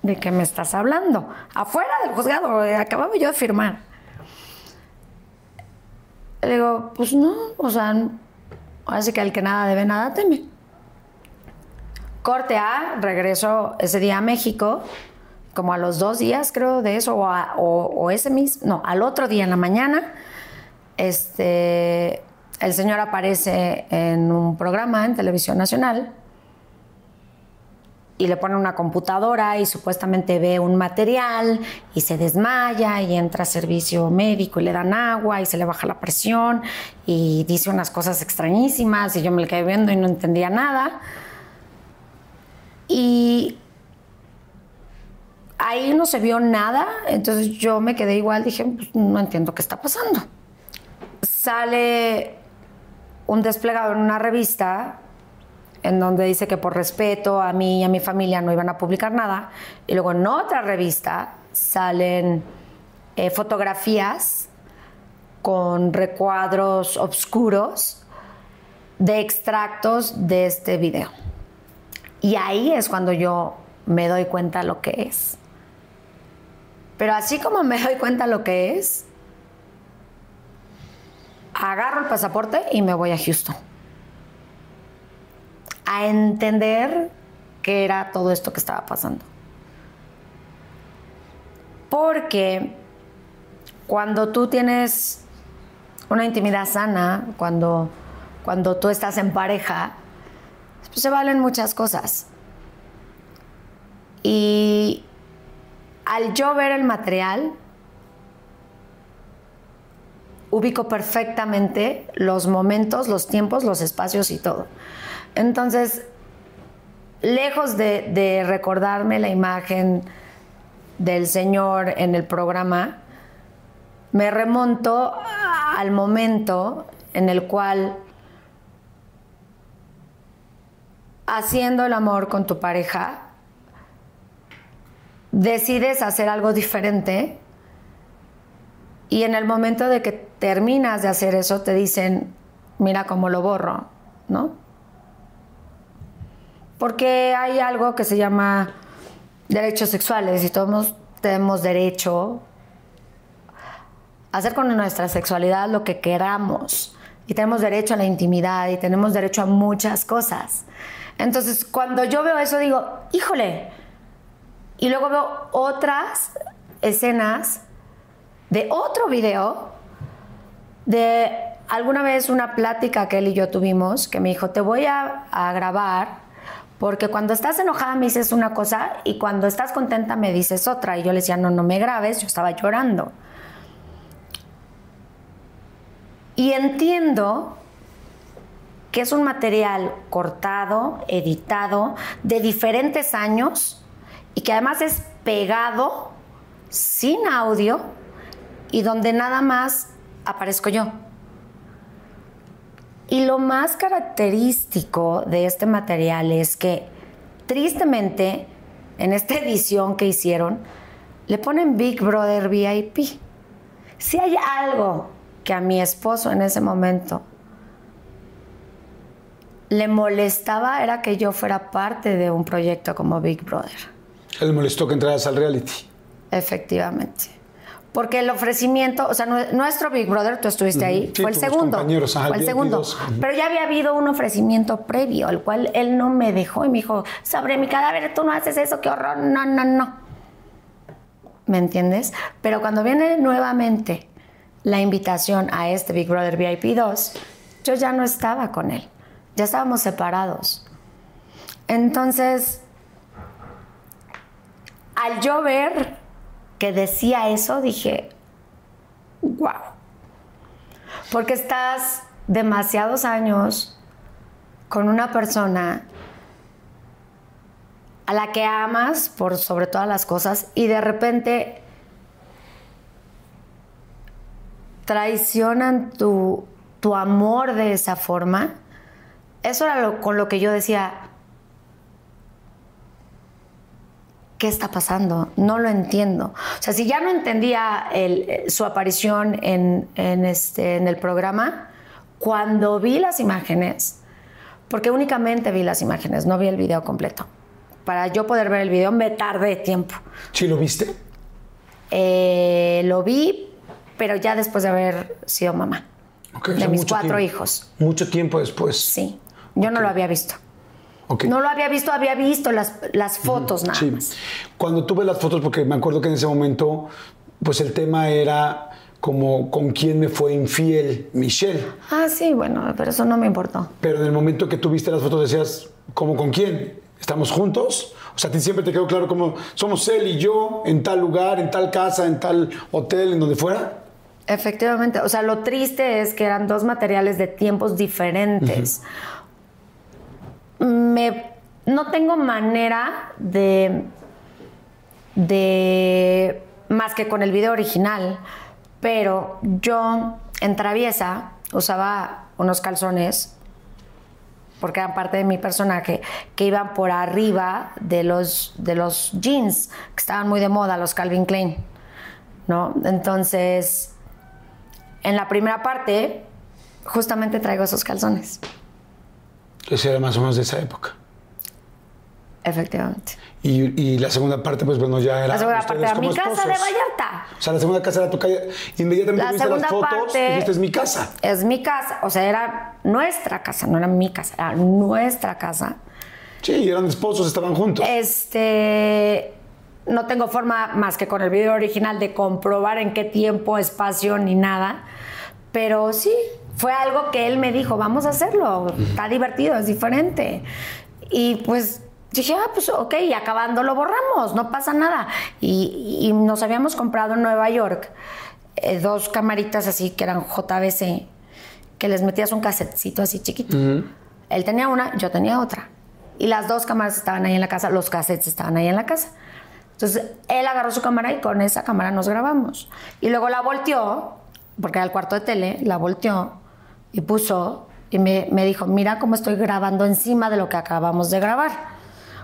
¿de qué me estás hablando? Afuera del juzgado, eh, acababa yo de firmar. Le digo, pues no, o sea, así que el que nada debe, nada teme. Corte A, regreso ese día a México como a los dos días, creo, de eso, o, ese mismo, no, al otro día en la mañana, este, el señor aparece en un programa en televisión nacional y le pone una computadora y supuestamente ve un material y se desmaya y entra a servicio médico y le dan agua y se le baja la presión y dice unas cosas extrañísimas y yo me le quedé viendo y no entendía nada. Y ahí no se vio nada, entonces yo me quedé igual, dije, pues, no entiendo qué está pasando. Sale un desplegado en una revista en donde dice que por respeto a mí y a mi familia no iban a publicar nada, y luego en otra revista salen eh, fotografías con recuadros oscuros de extractos de este video. Y ahí es cuando yo me doy cuenta lo que es. Pero así como me doy cuenta lo que es, agarro el pasaporte y me voy a Houston. A entender qué era todo esto que estaba pasando. Porque cuando tú tienes una intimidad sana, cuando, cuando tú estás en pareja, pues se valen muchas cosas. Y al yo ver el material, ubico perfectamente los momentos, los tiempos, los espacios y todo. Entonces, lejos de, recordarme la imagen del Señor en el programa, me remonto al momento en el cual haciendo el amor con tu pareja, decides hacer algo diferente y en el momento de que terminas de hacer eso te dicen, mira cómo lo borro. ¿no? Porque hay algo que se llama derechos sexuales y todos tenemos derecho a hacer con nuestra sexualidad lo que queramos. Y tenemos derecho a la intimidad y tenemos derecho a muchas cosas. Entonces, cuando yo veo eso, digo, híjole. Y luego veo otras escenas de otro video de alguna vez una plática que él y yo tuvimos, que me dijo, te voy a, grabar porque cuando estás enojada me dices una cosa y cuando estás contenta me dices otra. Y yo le decía, no, no me grabes, yo estaba llorando. Y entiendo que es un material cortado, editado, de diferentes años y que además es pegado, sin audio, y donde nada más aparezco yo. Y lo más característico de este material es que, tristemente, en esta edición que hicieron, le ponen Big Brother VIP. Si hay algo que a mi esposo en ese momento le molestaba era que yo fuera parte de un proyecto como Big Brother. Él le molestó que entraras al reality. Efectivamente. Porque el ofrecimiento, o sea, nuestro Big Brother, tú estuviste ahí, Sí, fue el segundo. compañeros, ajá, fue el segundo. 22, ujú. Pero ya había habido un ofrecimiento previo, el cual él no me dejó y me dijo, sobre mi cadáver, tú no haces eso, qué horror. No, no, no. ¿Me entiendes? Pero cuando viene nuevamente la invitación a este Big Brother VIP 2, yo ya no estaba con él. Ya estábamos separados. Entonces, al yo ver que decía eso, dije, wow. Porque estás demasiados años con una persona a la que amas por sobre todas las cosas y de repente traicionan tu, tu amor de esa forma. Eso era lo, con lo que yo decía, ¿qué está pasando? No lo entiendo. O sea, si ya no entendía el- eh, su aparición en, en este, en el programa, cuando vi las imágenes, porque únicamente vi las imágenes, no vi el video completo. Para yo poder ver el video me tardé tiempo. ¿Sí lo viste? Eh, lo vi, pero ya después de haber sido mamá. De mis cuatro tiempo. hijos. Mucho tiempo después. Sí. Yo no lo había visto. No lo había visto, había visto las, las fotos nada Sí. más. Cuando tuve las fotos, porque me acuerdo que en ese momento, pues el tema era como con quién me fue infiel Michelle. Ah, sí, bueno, pero eso no me importó. Pero en el momento que tuviste las fotos decías, ¿cómo con quién? ¿Estamos juntos? O sea, a ti siempre te quedó claro como somos él y yo en tal lugar, en tal casa, en tal hotel, en donde fuera. Efectivamente, o sea, lo triste es que eran dos materiales de tiempos diferentes. Me, no tengo manera de, más que con el video original, pero yo en Traviesa usaba unos calzones, porque eran parte de mi personaje, que iban por arriba de los, de los jeans, que estaban muy de moda, los Calvin Klein. ¿no? Entonces, en la primera parte, justamente traigo esos calzones. Ese era más o menos de esa época. Efectivamente. Y, y la segunda parte, pues bueno, ya era. La segunda parte era mi casa de esposos. Vallarta. O sea, la segunda casa era tu calle. Inmediatamente La viste las fotos y dijiste, es mi casa. Es mi casa, o sea, era nuestra casa, no era mi casa, era nuestra casa. Sí, eran esposos, estaban juntos. Este, no tengo forma más que con el video original de comprobar en qué tiempo, espacio ni nada, pero sí, fue algo que él me dijo, vamos a hacerlo, está divertido, es diferente. Y pues dije, ah, pues ok, y acabando lo borramos, no pasa nada. Y, y nos habíamos comprado en Nueva York eh, dos camaritas así que eran JBC, que les metías un casetcito así chiquito. Él tenía una, yo tenía otra. Y las dos cámaras estaban ahí en la casa, los cassettes estaban ahí en la casa. Entonces, él agarró su cámara y con esa cámara nos grabamos. Y luego la volteó, porque era el cuarto de tele, la volteó y puso y me, me dijo, mira cómo estoy grabando encima de lo que acabamos de grabar.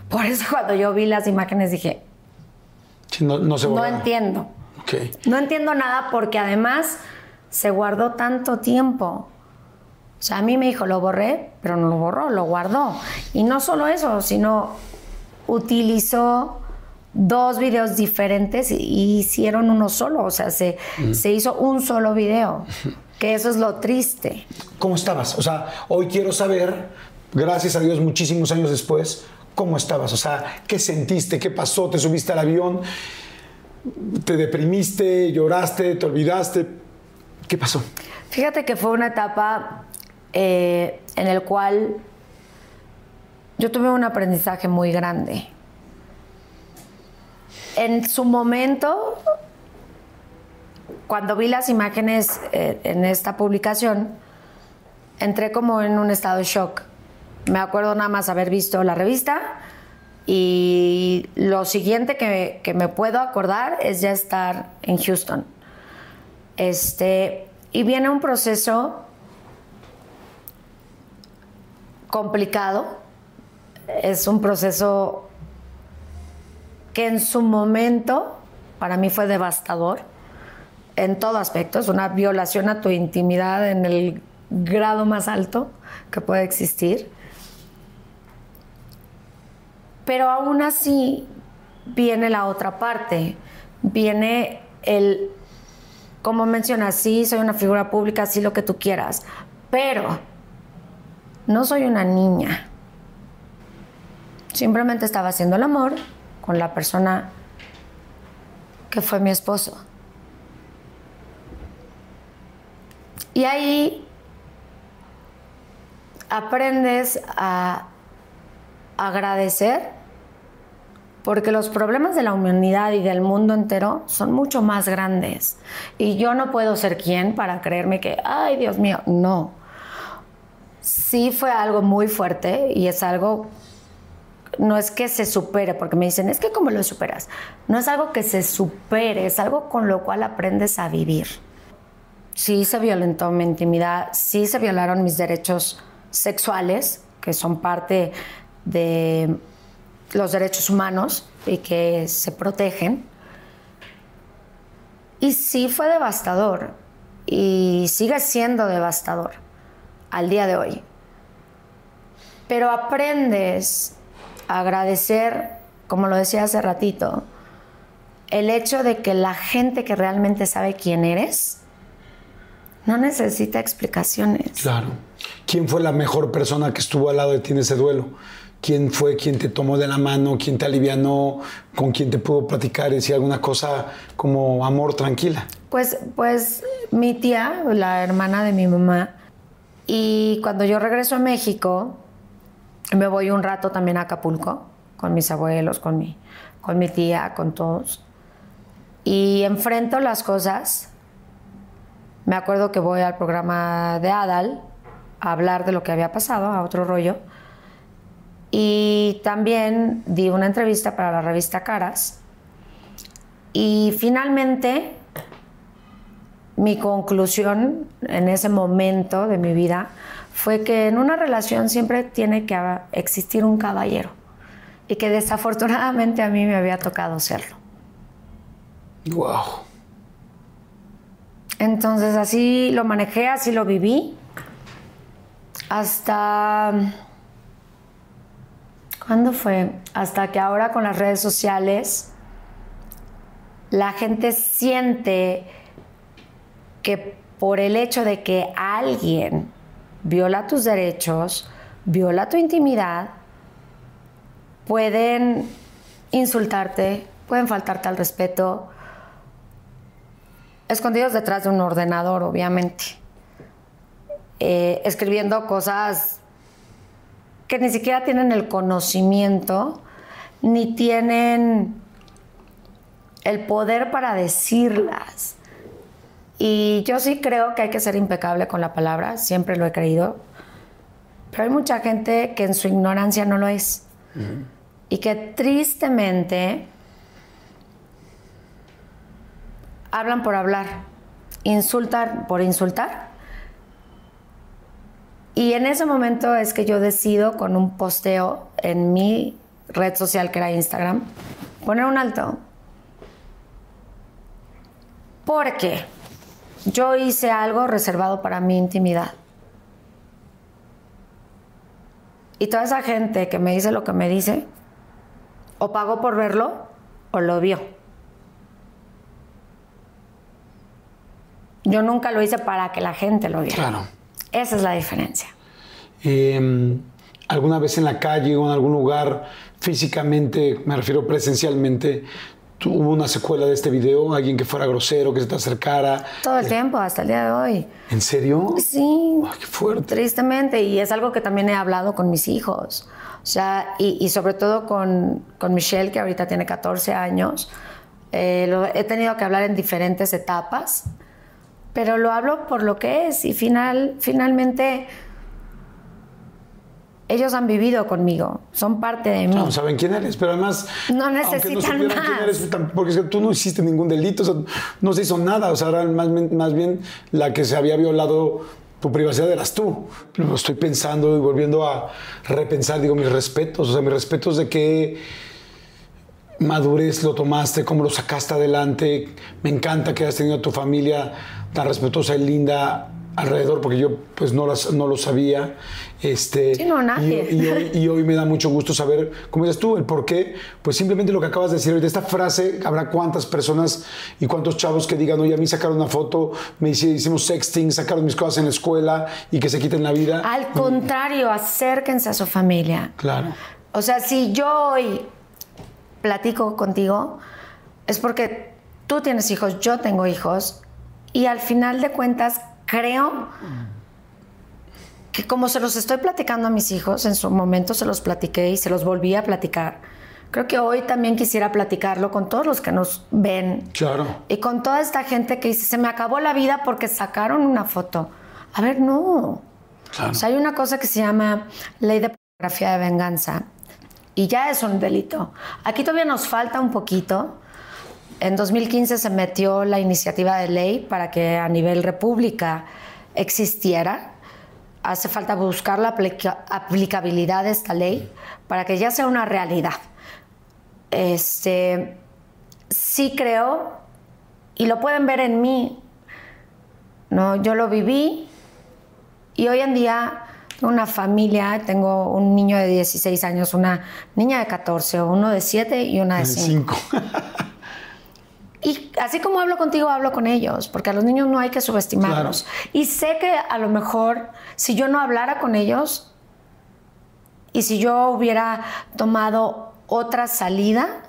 Por eso cuando yo vi las imágenes dije, Sí, no, no se no borraron. entiendo. Ok. No entiendo nada porque además se guardó tanto tiempo O sea, a mí me dijo, lo borré, pero no lo borró, lo guardó. Y no solo eso, sino utilizó dos videos diferentes y hicieron uno solo. O sea, se, se hizo un solo video. Que eso es lo triste. ¿Cómo estabas? O sea, hoy quiero saber, gracias a Dios, muchísimos años después, ¿cómo estabas? O sea, ¿qué sentiste? ¿Qué pasó? ¿Te subiste al avión? ¿Te deprimiste? ¿Lloraste? ¿Te olvidaste? ¿Qué pasó? Fíjate que fue una etapa eh, en el cual yo tuve un aprendizaje muy grande. En su momento, cuando vi las imágenes eh, en esta publicación, entré como en un estado de shock. Me acuerdo nada más haber visto la revista y lo siguiente que, que me puedo acordar es ya estar en Houston. Este, y viene un proceso complicado. Es un proceso que en su momento para mí fue devastador en todo aspecto, es una violación a tu intimidad en el grado más alto que puede existir. Pero aún así viene la otra parte, viene el, como mencionas, sí, soy una figura pública, sí, lo que tú quieras, pero no soy una niña. Simplemente estaba haciendo el amor con la persona que fue mi esposo. Y ahí aprendes a agradecer porque los problemas de la humanidad y del mundo entero son mucho más grandes. Y yo no puedo ser quien para creerme que, ay Dios mío, no. Sí fue algo muy fuerte y es algo, no es que se supere, porque me dicen, es que ¿cómo lo superas? No es algo que se supere, es algo con lo cual aprendes a vivir sí se violentó mi intimidad, sí se violaron mis derechos sexuales, que son parte de los derechos humanos y que se protegen. Y sí fue devastador y sigue siendo devastador al día de hoy. Pero aprendes a agradecer, como lo decía hace ratito, el hecho de que la gente que realmente sabe quién eres, no necesita explicaciones. Claro. ¿Quién fue la mejor persona que estuvo al lado de ti en ese duelo? ¿Quién fue quien te tomó de la mano? ¿Quién te alivianó? ¿Con quién te pudo platicar y decir alguna cosa como amor tranquila? Pues, pues mi tía, la hermana de mi mamá. Y cuando yo regreso a México, me voy un rato también a Acapulco con mis abuelos, con mi, con mi tía, con todos. Y enfrento las cosas me acuerdo que voy al programa de Adal a hablar de lo que había pasado, a otro rollo. Y también di una entrevista para la revista Caras. Y finalmente, mi conclusión en ese momento de mi vida fue que en una relación siempre tiene que existir un caballero. Y que desafortunadamente a mí me había tocado serlo. Wow. Entonces así lo manejé, así lo viví. Hasta... ¿Cuándo fue? Hasta que ahora con las redes sociales la gente siente que por el hecho de que alguien viola tus derechos, viola tu intimidad, pueden insultarte, pueden faltarte al respeto, escondidos detrás de un ordenador, obviamente, eh, escribiendo cosas que ni siquiera tienen el conocimiento, ni tienen el poder para decirlas. Y yo sí creo que hay que ser impecable con la palabra, siempre lo he creído, pero hay mucha gente que en su ignorancia no lo es. Y que tristemente hablan por hablar, insultan por insultar. Y en ese momento es que yo decido con un posteo en mi red social que era Instagram, poner un alto. Porque yo hice algo reservado para mi intimidad. Y toda esa gente que me dice lo que me dice, o pagó por verlo o lo vio. Yo nunca lo hice para que la gente lo viera. Claro. Esa es la diferencia. Eh, ¿Alguna vez en la calle o en algún lugar físicamente, me refiero presencialmente, hubo una secuela de este video? ¿Alguien que fuera grosero, que se te acercara? Todo el tiempo, hasta el día de hoy. ¿En serio? Sí. Ay, qué fuerte. Tristemente, y es algo que también he hablado con mis hijos. O sea, y, y sobre todo con, con Michelle, que ahorita tiene 14 años. Eh, lo he tenido que hablar en diferentes etapas, pero lo hablo por lo que es. Y final, finalmente, ellos han vivido conmigo, son parte de mí. No saben quién eres, pero además. No necesitan quién más. eres, tam- porque es que tú no hiciste ningún delito, o sea, no se hizo nada, o sea, era más, más bien la que se había violado tu privacidad eras tú. Lo estoy pensando y volviendo a repensar, digo, mis respetos, o sea, mis respetos de qué madurez lo tomaste, cómo lo sacaste adelante. Me encanta que hayas tenido a tu familia tan respetuosa y linda alrededor, porque yo pues no, las, no lo sabía. Este, Sí, no, nadie. y- y hoy, y hoy me da mucho gusto saber, como dices tú, el por qué. Pues simplemente lo que acabas de decir ahorita, esta frase, habrá cuántas personas y cuántos chavos que digan, oye, a mí sacaron una foto, me hicimos sexting, sacaron mis cosas en la escuela y que se quiten la vida. Al contrario, acérquense a su familia. Claro. O sea, si yo hoy platico contigo, es porque tú tienes hijos, yo tengo hijos, y al final de cuentas creo que como se los estoy platicando a mis hijos, en su momento se los platiqué y se los volví a platicar, creo que hoy también quisiera platicarlo con todos los que nos ven Claro. y con toda esta gente que dice, se me acabó la vida porque sacaron una foto. A ver, no. Claro. O sea, hay una cosa que se llama ley de pornografía de venganza y ya es un delito. Aquí todavía nos falta un poquito. En 2015 se metió la iniciativa de ley para que a nivel república existiera. Hace falta buscar la aplica- aplicabilidad de esta ley para que ya sea una realidad. Este, sí creo, y lo pueden ver en mí, ¿no? Yo lo viví y hoy en día tengo una familia, tengo un niño de 16 años, una niña de 14, uno de 7 y una de 5. Y así como hablo contigo, hablo con ellos, porque a los niños no hay que subestimarlos. Y sé que a lo mejor si yo no hablara con ellos y si yo hubiera tomado otra salida,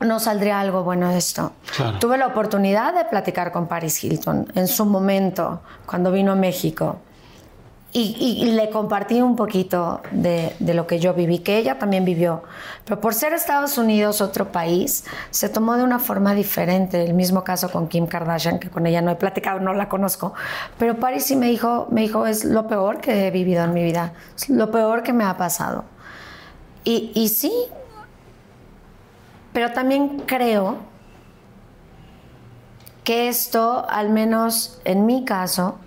no saldría algo bueno de esto. Claro. Tuve la oportunidad de platicar con Paris Hilton en su momento, cuando vino a México. Y, le compartí un poquito de, lo que yo viví, que ella también vivió. Pero por ser Estados Unidos otro país, se tomó de una forma diferente. El mismo caso con Kim Kardashian, que con ella no he platicado, no la conozco. Pero Paris sí me dijo, me dijo, es lo peor que he vivido en mi vida, lo peor que me ha pasado. Y sí, pero también creo que esto, al menos en mi caso,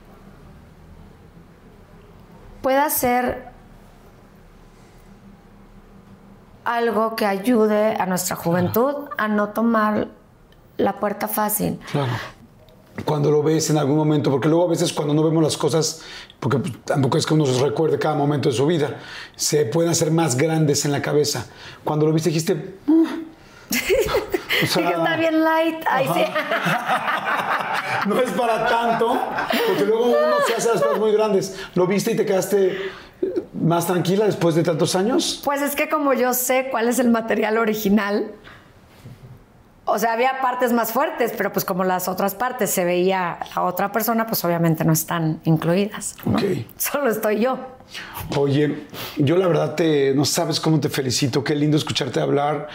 pueda ser algo que ayude a nuestra juventud a no tomar la puerta fácil. Claro. Cuando lo ves en algún momento, porque luego a veces cuando no vemos las cosas, porque tampoco es que uno se recuerde cada momento de su vida, se pueden hacer más grandes en la cabeza. Cuando lo viste dijiste, "Mm". o sea, que está bien light. Ay, sí. no es para tanto, porque luego uno se hace las cosas muy grandes. ¿Lo viste y te quedaste más tranquila después de tantos años? Pues es que como yo sé cuál es el material original, o sea, había partes más fuertes, pero pues como las otras partes se veía a otra persona, pues obviamente no están incluidas. ¿no? Ok. Solo estoy yo. Oye, yo la verdad te, no sabes cómo te felicito, qué lindo escucharte hablar,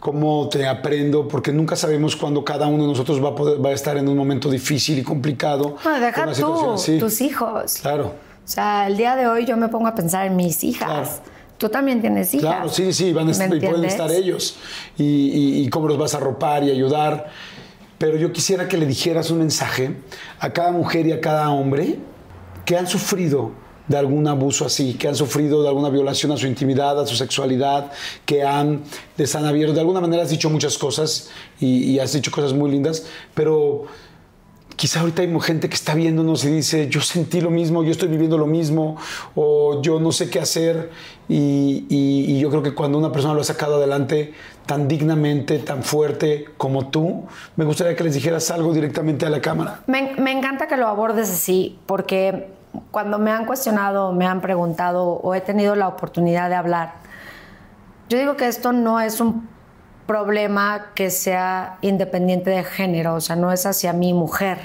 cómo te aprendo, porque nunca sabemos cuándo cada uno de nosotros va a, poder, va a estar en un momento difícil y complicado. No, con deja una tú, así. tus hijos. Claro, O sea, el día de hoy yo me pongo a pensar en mis hijas. Claro. Tú también tienes hijas. claro, sí, sí, van a ¿Me estar, y pueden estar ellos. Y, y- y cómo los vas a arropar y ayudar. Pero yo quisiera que le dijeras un mensaje a cada mujer y a cada hombre que han sufrido de algún abuso así, que han sufrido de alguna violación a su intimidad, a su sexualidad, que han, les han abierto. De alguna manera has dicho muchas cosas y, has dicho cosas muy lindas, pero quizá ahorita hay gente que está viéndonos y dice, yo sentí lo mismo, yo estoy viviendo lo mismo, o yo no sé qué hacer. Y, yo creo que cuando una persona lo ha sacado adelante tan dignamente, tan fuerte como tú, me gustaría que les dijeras algo directamente a la cámara. Me encanta que lo abordes así, porque cuando me han cuestionado, me han preguntado o he tenido la oportunidad de hablar, yo digo que esto no es un problema que sea independiente de género, o sea, no es hacia mi mujer.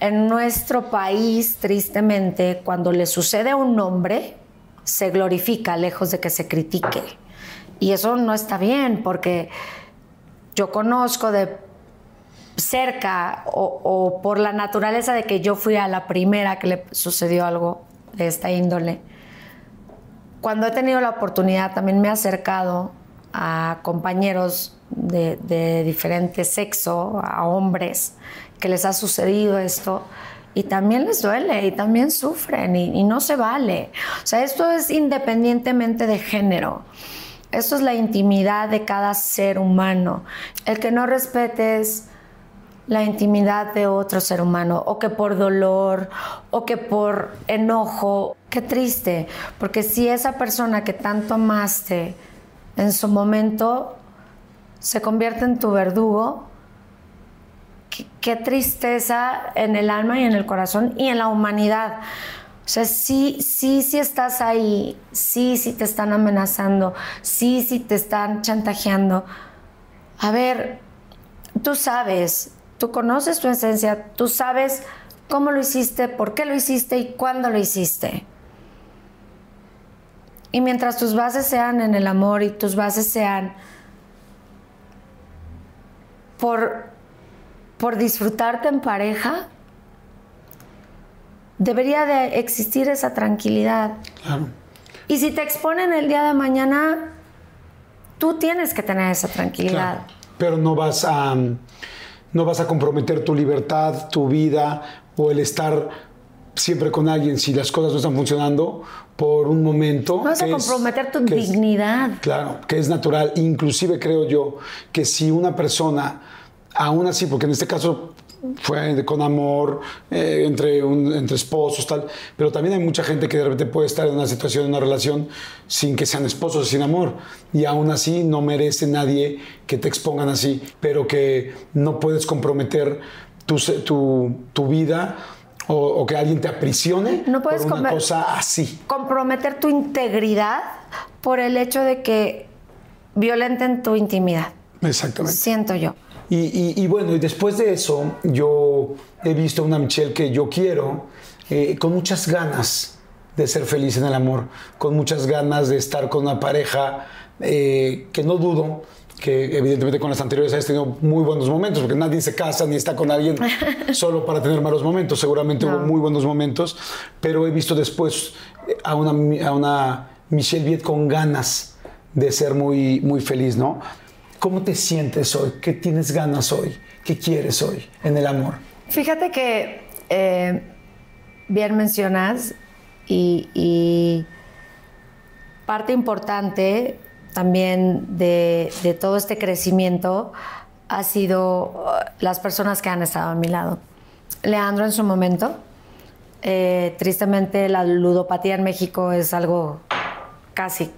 En nuestro país, tristemente, cuando le sucede a un hombre, se glorifica lejos de que se critique. Y eso no está bien, porque yo conozco de cerca o, por la naturaleza de que yo fui a la primera que le sucedió algo de esta índole. Cuando he tenido la oportunidad también me he acercado a compañeros de, de diferente sexo, a hombres, que les ha sucedido esto y también les duele y también sufren y, y no se vale. O sea, esto es independientemente de género. Esto es la intimidad de cada ser humano. El que no respetes la intimidad de otro ser humano, o que por dolor, o que por enojo, qué triste, porque si esa persona que tanto amaste en su momento se convierte en tu verdugo, qué, tristeza en el alma y en el corazón y en la humanidad. O sea, sí, sí, sí estás ahí, sí, sí te están amenazando, sí, sí te están chantajeando. A ver, tú sabes, tú conoces tu esencia, tú sabes cómo lo hiciste, por qué lo hiciste y cuándo lo hiciste. Y mientras tus bases sean en el amor y tus bases sean por, por disfrutarte en pareja, debería de existir esa tranquilidad. Claro. Y si te exponen el día de mañana, tú tienes que tener esa tranquilidad. Claro. Pero no vas a no vas a comprometer tu libertad, tu vida o el estar siempre con alguien si las cosas no están funcionando por un momento. No vas a es- comprometer tu es- dignidad. Claro, que es natural. Inclusive creo yo que si una persona, aún así, porque en este caso fue con amor, eh, entre, un- entre esposos, tal, pero también hay mucha gente que de repente puede estar en una situación, en una relación, sin que sean esposos, sin amor, y aún así no merece nadie que te expongan así, pero que no puedes comprometer tu, tu, tu vida o, o que alguien te aprisione No puedes por una cosa así. Comprometer tu integridad por el hecho de que violenten tu intimidad. Exactamente. Siento yo. Y, y- y bueno, y después de eso, yo he visto a una Michelle que yo quiero, eh, con muchas ganas de ser feliz en el amor, con muchas ganas de estar con una pareja eh, que no dudo que evidentemente con las anteriores has tenido muy buenos momentos, porque nadie se casa ni está con alguien solo para tener malos momentos, seguramente hubo muy buenos momentos, pero he visto después a una, a una Michelle Viet con ganas de ser muy, muy feliz, ¿no? ¿Cómo te sientes hoy? ¿Qué tienes ganas hoy? ¿Qué quieres hoy en el amor? Fíjate que eh, bien mencionas y, parte importante también de, de todo este crecimiento ha sido uh, las personas que han estado a mi lado. Leandro en su momento, eh, tristemente la ludopatía en México es algo casi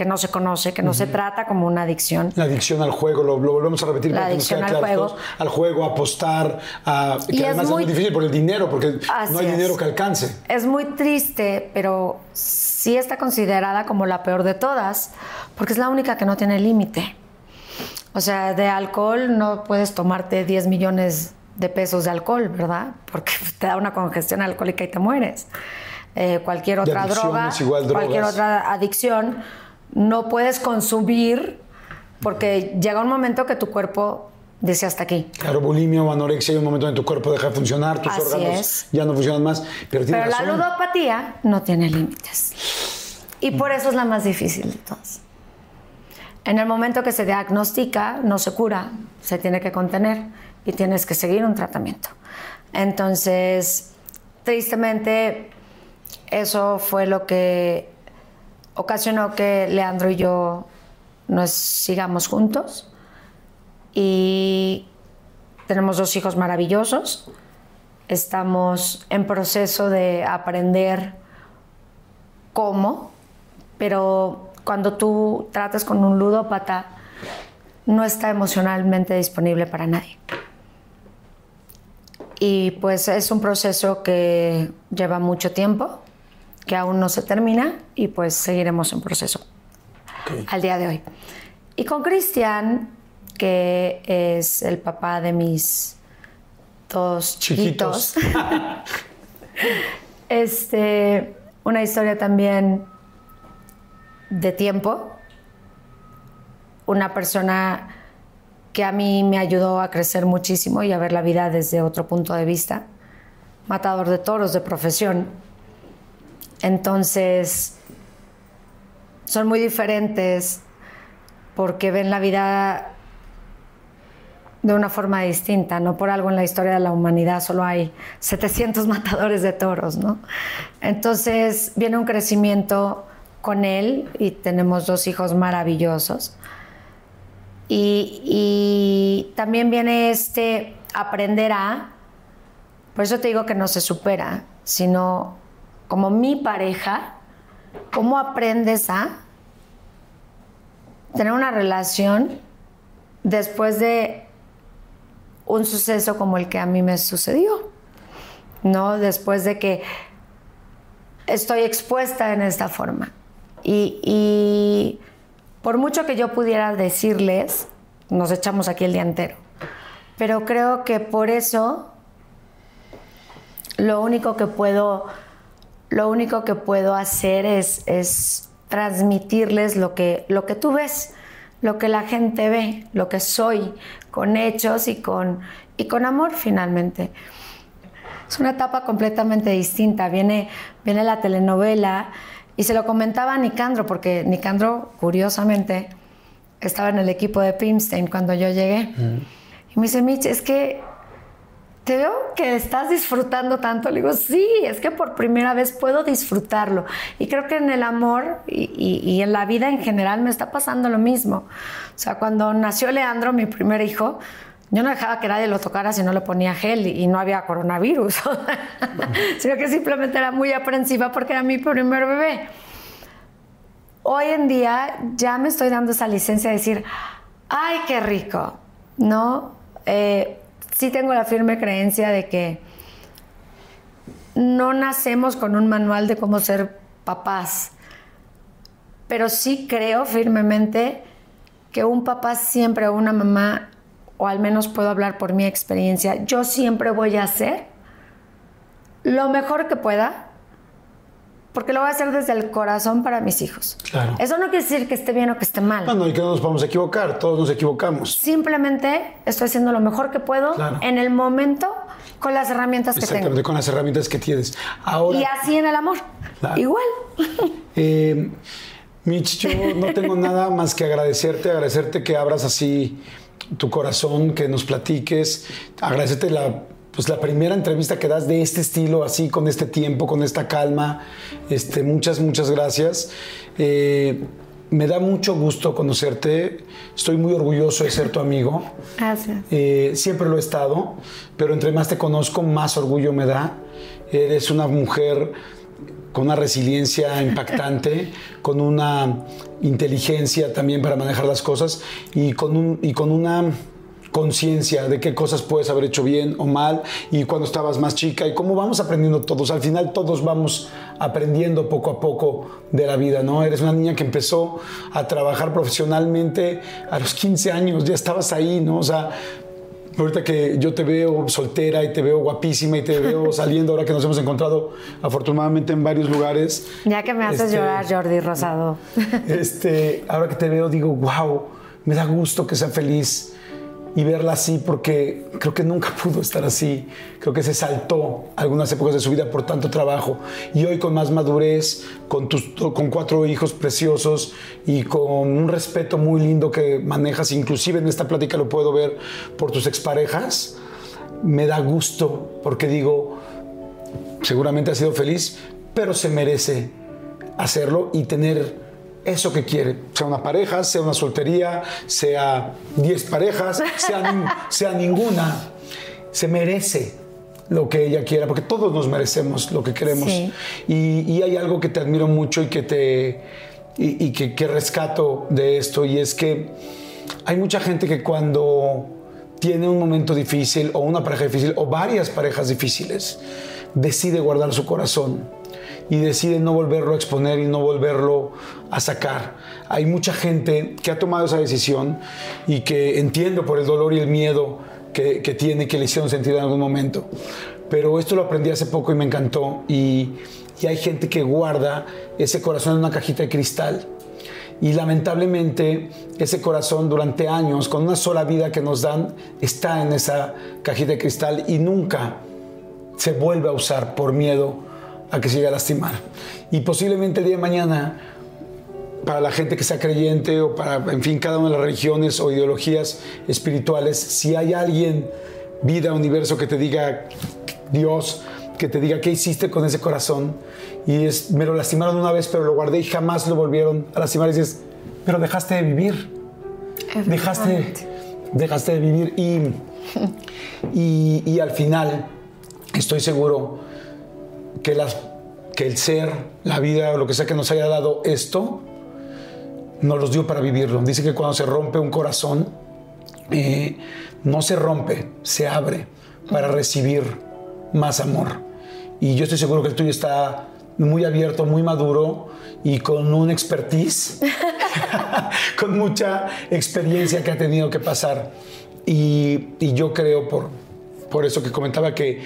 que no se conoce, que no se trata como una adicción. La adicción al juego, lo, lo volvemos a repetir La adicción al juego. todos, al juego, apostar, a, que Y además es muy, muy- difícil por el dinero, porque no hay es. dinero que alcance. Es muy triste, pero sí está considerada como la peor de todas, porque es la única que no tiene límite. O sea, de alcohol no puedes tomarte 10 millones de pesos de alcohol, ¿verdad? Porque te da una congestión alcohólica y te mueres. Eh, cualquier otra droga, igual cualquier otra adicción, no puedes consumir porque llega un momento que tu cuerpo dice hasta aquí. Claro, bulimia o anorexia, hay un momento en tu cuerpo deja de funcionar, tus Así órganos es. ya no funcionan más. Pero, Pero la ludopatía no tiene límites. Y por eso es la más difícil de todas. En el momento que se diagnostica, no se cura, se tiene que contener y tienes que seguir un tratamiento. Entonces, tristemente, eso fue lo que ocasionó que Leandro y yo nos sigamos juntos. Y tenemos dos hijos maravillosos. Estamos en proceso de aprender cómo, pero cuando tú tratas con un ludópata, no está emocionalmente disponible para nadie. Y pues es un proceso que lleva mucho tiempo, que aún no se termina y pues seguiremos en proceso al día de hoy. Y con Cristian, que es el papá de mis dos chiquitos, este, una historia también de tiempo, una persona que a mí me ayudó a crecer muchísimo y a ver la vida desde otro punto de vista, matador de toros de profesión. Entonces, son muy diferentes porque ven la vida de una forma distinta, no por algo en la historia de la humanidad solo hay 700 matadores de toros, ¿no? Entonces viene un crecimiento con él y tenemos dos hijos maravillosos. Y, también viene este aprender a, por eso te digo que no se supera, sino como mi pareja, ¿cómo aprendes a tener una relación después de un suceso como el que a mí me sucedió? ¿No? Después de que estoy expuesta en esta forma. y por mucho que yo pudiera decirles, nos echamos aquí el día entero. Pero creo que por eso lo único que puedo, lo único que puedo hacer es, es transmitirles lo que, lo que tú ves, lo que la gente ve, lo que soy, con hechos y con, y con amor finalmente. Es una etapa completamente distinta. Viene, viene la telenovela y se lo comentaba a Nicandro, porque Nicandro, curiosamente, estaba en el equipo de Pimstein cuando yo llegué. Y me dice, Mitch, es que te veo que estás disfrutando tanto. Le digo, sí, es que por primera vez puedo disfrutarlo. Y creo que en el amor y, y, en la vida en general me está pasando lo mismo. O sea, cuando nació Leandro, mi primer hijo, yo no dejaba que nadie lo tocara si no le ponía gel y, no había coronavirus, sino que simplemente era muy aprensiva porque era mi primer bebé. Hoy en día ya me estoy dando esa licencia de decir, ay, qué rico, ¿no? Eh, sí tengo la firme creencia de que no nacemos con un manual de cómo ser papás, pero sí creo firmemente que un papá siempre o una mamá o al menos puedo hablar por mi experiencia, yo siempre voy a hacer lo mejor que pueda, porque lo voy a hacer desde el corazón para mis hijos. Claro. Eso no quiere decir que esté bien o que esté mal. No, no, y que no nos podemos equivocar, todos nos equivocamos. Simplemente estoy haciendo lo mejor que puedo en el momento con las herramientas que tengo. Exactamente, con las herramientas que tienes. Ahora, y así en el amor. Igual. Eh, Mitch, yo no tengo nada más que agradecerte, agradecerte que abras así tu corazón, que nos platiques, agradecerte la, pues, la primera entrevista que das de este estilo, así, con este tiempo, con esta calma. Este, muchas, muchas gracias. Eh, me da mucho gusto conocerte. Estoy muy orgulloso de ser tu amigo. Gracias. Eh, siempre lo he estado, pero entre más te conozco, más orgullo me da. Eres una mujer con una resiliencia impactante, con una inteligencia también para manejar las cosas y con, un, y con una conciencia de qué cosas puedes haber hecho bien o mal y cuando estabas más chica y cómo vamos aprendiendo todos. Al final todos vamos aprendiendo poco a poco de la vida, ¿no? Eres una niña que empezó a trabajar profesionalmente a los 15 años, ya estabas ahí, ¿no? O sea, Ahorita que yo te veo soltera y te veo guapísima y te veo saliendo ahora que nos hemos encontrado afortunadamente en varios lugares. Ya que me haces este, llorar, Jordi Rosado. Este, ahora que te veo digo, wow, me da gusto que sea feliz y verla así porque creo que nunca pudo estar así. Creo que se saltó algunas épocas de su vida por tanto trabajo y hoy con más madurez, con, tus, con cuatro hijos preciosos y con un respeto muy lindo que manejas, inclusive en esta plática lo puedo ver por tus exparejas, me da gusto porque digo, seguramente ha sido feliz, pero se merece hacerlo y tener eso que quiere, sea una pareja, sea una soltería, sea 10 parejas, sea, sea ninguna. se merece lo que ella quiera, porque todos nos merecemos lo que queremos. Sí. Y, y hay algo que te admiro mucho y que te y, y que, que rescato de esto, y es que hay mucha gente que cuando tiene un momento difícil o una pareja difícil o varias parejas difíciles, decide guardar su corazón y decide no volverlo a exponer y no volverlo a sacar. Hay mucha gente que ha tomado esa decisión y que entiendo por el dolor y el miedo que, que tiene, que le hicieron sentir en algún momento. Pero esto lo aprendí hace poco y me encantó. Y, y hay gente que guarda ese corazón en una cajita de cristal. Y lamentablemente ese corazón durante años, con una sola vida que nos dan, está en esa cajita de cristal y nunca se vuelve a usar por miedo a que se llegue a lastimar. Y posiblemente el día de mañana, para la gente que sea creyente o para, en fin, cada una de las religiones o ideologías espirituales, si hay alguien, vida, universo, que te diga, Dios, que te diga qué hiciste con ese corazón, y es, me lo lastimaron una vez, pero lo guardé y jamás lo volvieron a lastimar, y dices, pero dejaste de vivir, dejaste, dejaste de vivir y, y, y al final estoy seguro que, las, que el ser, la vida o lo que sea que nos haya dado esto, nos los dio para vivirlo. Dice que cuando se rompe un corazón, eh, no se rompe, se abre para recibir más amor. Y yo estoy seguro que el tuyo está muy abierto, muy maduro y con un expertise, con mucha experiencia que ha tenido que pasar. Y, y yo creo, por, por eso que comentaba, que,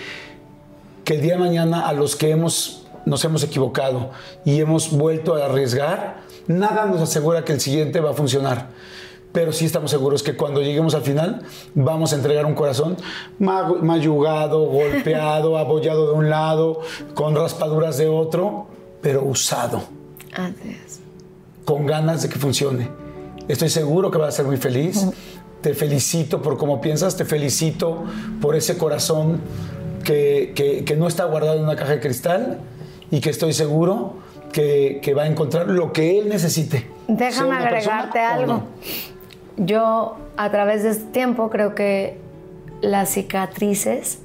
que el día de mañana a los que hemos, nos hemos equivocado y hemos vuelto a arriesgar, nada nos asegura que el siguiente va a funcionar. Pero sí estamos seguros que cuando lleguemos al final vamos a entregar un corazón ma- mayugado, golpeado, abollado de un lado, con raspaduras de otro, pero usado Así es. con ganas de que funcione. Estoy seguro que vas a ser muy feliz. Te felicito por cómo piensas, te felicito por ese corazón que, que- que no está guardado en una caja de cristal y que estoy seguro que, que va a encontrar lo que él necesite. Déjame agregarte algo. no. Yo, a través de este tiempo, creo que las cicatrices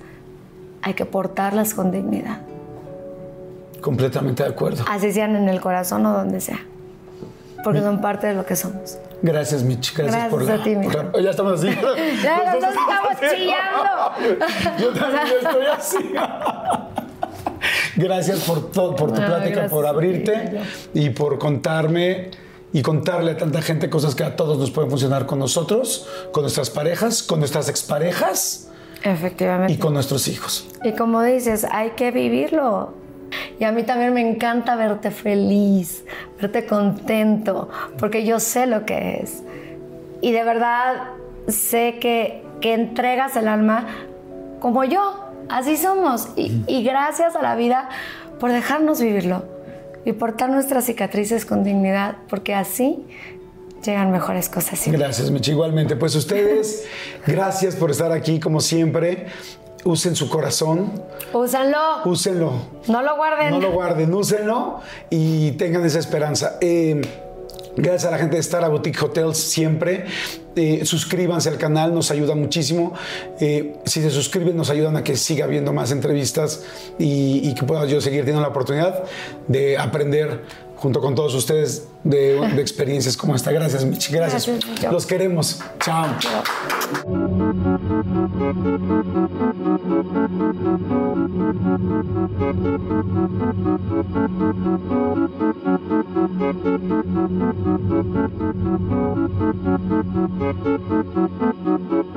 hay que portarlas con dignidad. Completamente de acuerdo. Así sean en el corazón o donde sea. Porque son parte de lo que somos. Gracias, Mitch. Gracias, Gracias por la. a ti, por la- ya estamos así. Ya, dos estamos así. chillando. Yo también estoy así. Gracias por, todo, por tu No, plática, gracias por abrirte y por contarme y contarle a tanta gente cosas que a todos nos pueden funcionar con nosotros, con nuestras parejas, con nuestras exparejas Efectivamente. y con nuestros hijos. Y como dices, hay que vivirlo. Y a mí también me encanta verte feliz, verte contento, porque yo sé lo que es. Y de verdad sé que, que entregas el alma como yo. Así somos. Y, y gracias a la vida por dejarnos vivirlo y portar nuestras cicatrices con dignidad, porque así llegan mejores cosas. siempre. Gracias, Mitch. Igualmente, pues ustedes, gracias por estar aquí como siempre. Usen su corazón, Úsenlo. úsenlo. No lo guarden. No lo guarden, úsenlo y tengan esa esperanza. Eh, gracias a la gente de Star Boutique Hotels siempre. Eh, suscríbanse al canal, nos ayuda muchísimo. Eh, si se suscriben, nos ayudan a que siga habiendo más entrevistas y, y que pueda yo seguir teniendo la oportunidad de aprender junto con todos ustedes de, de experiencias como esta. Gracias, Mitch. Gracias. Gracias. Los queremos. Chao. You.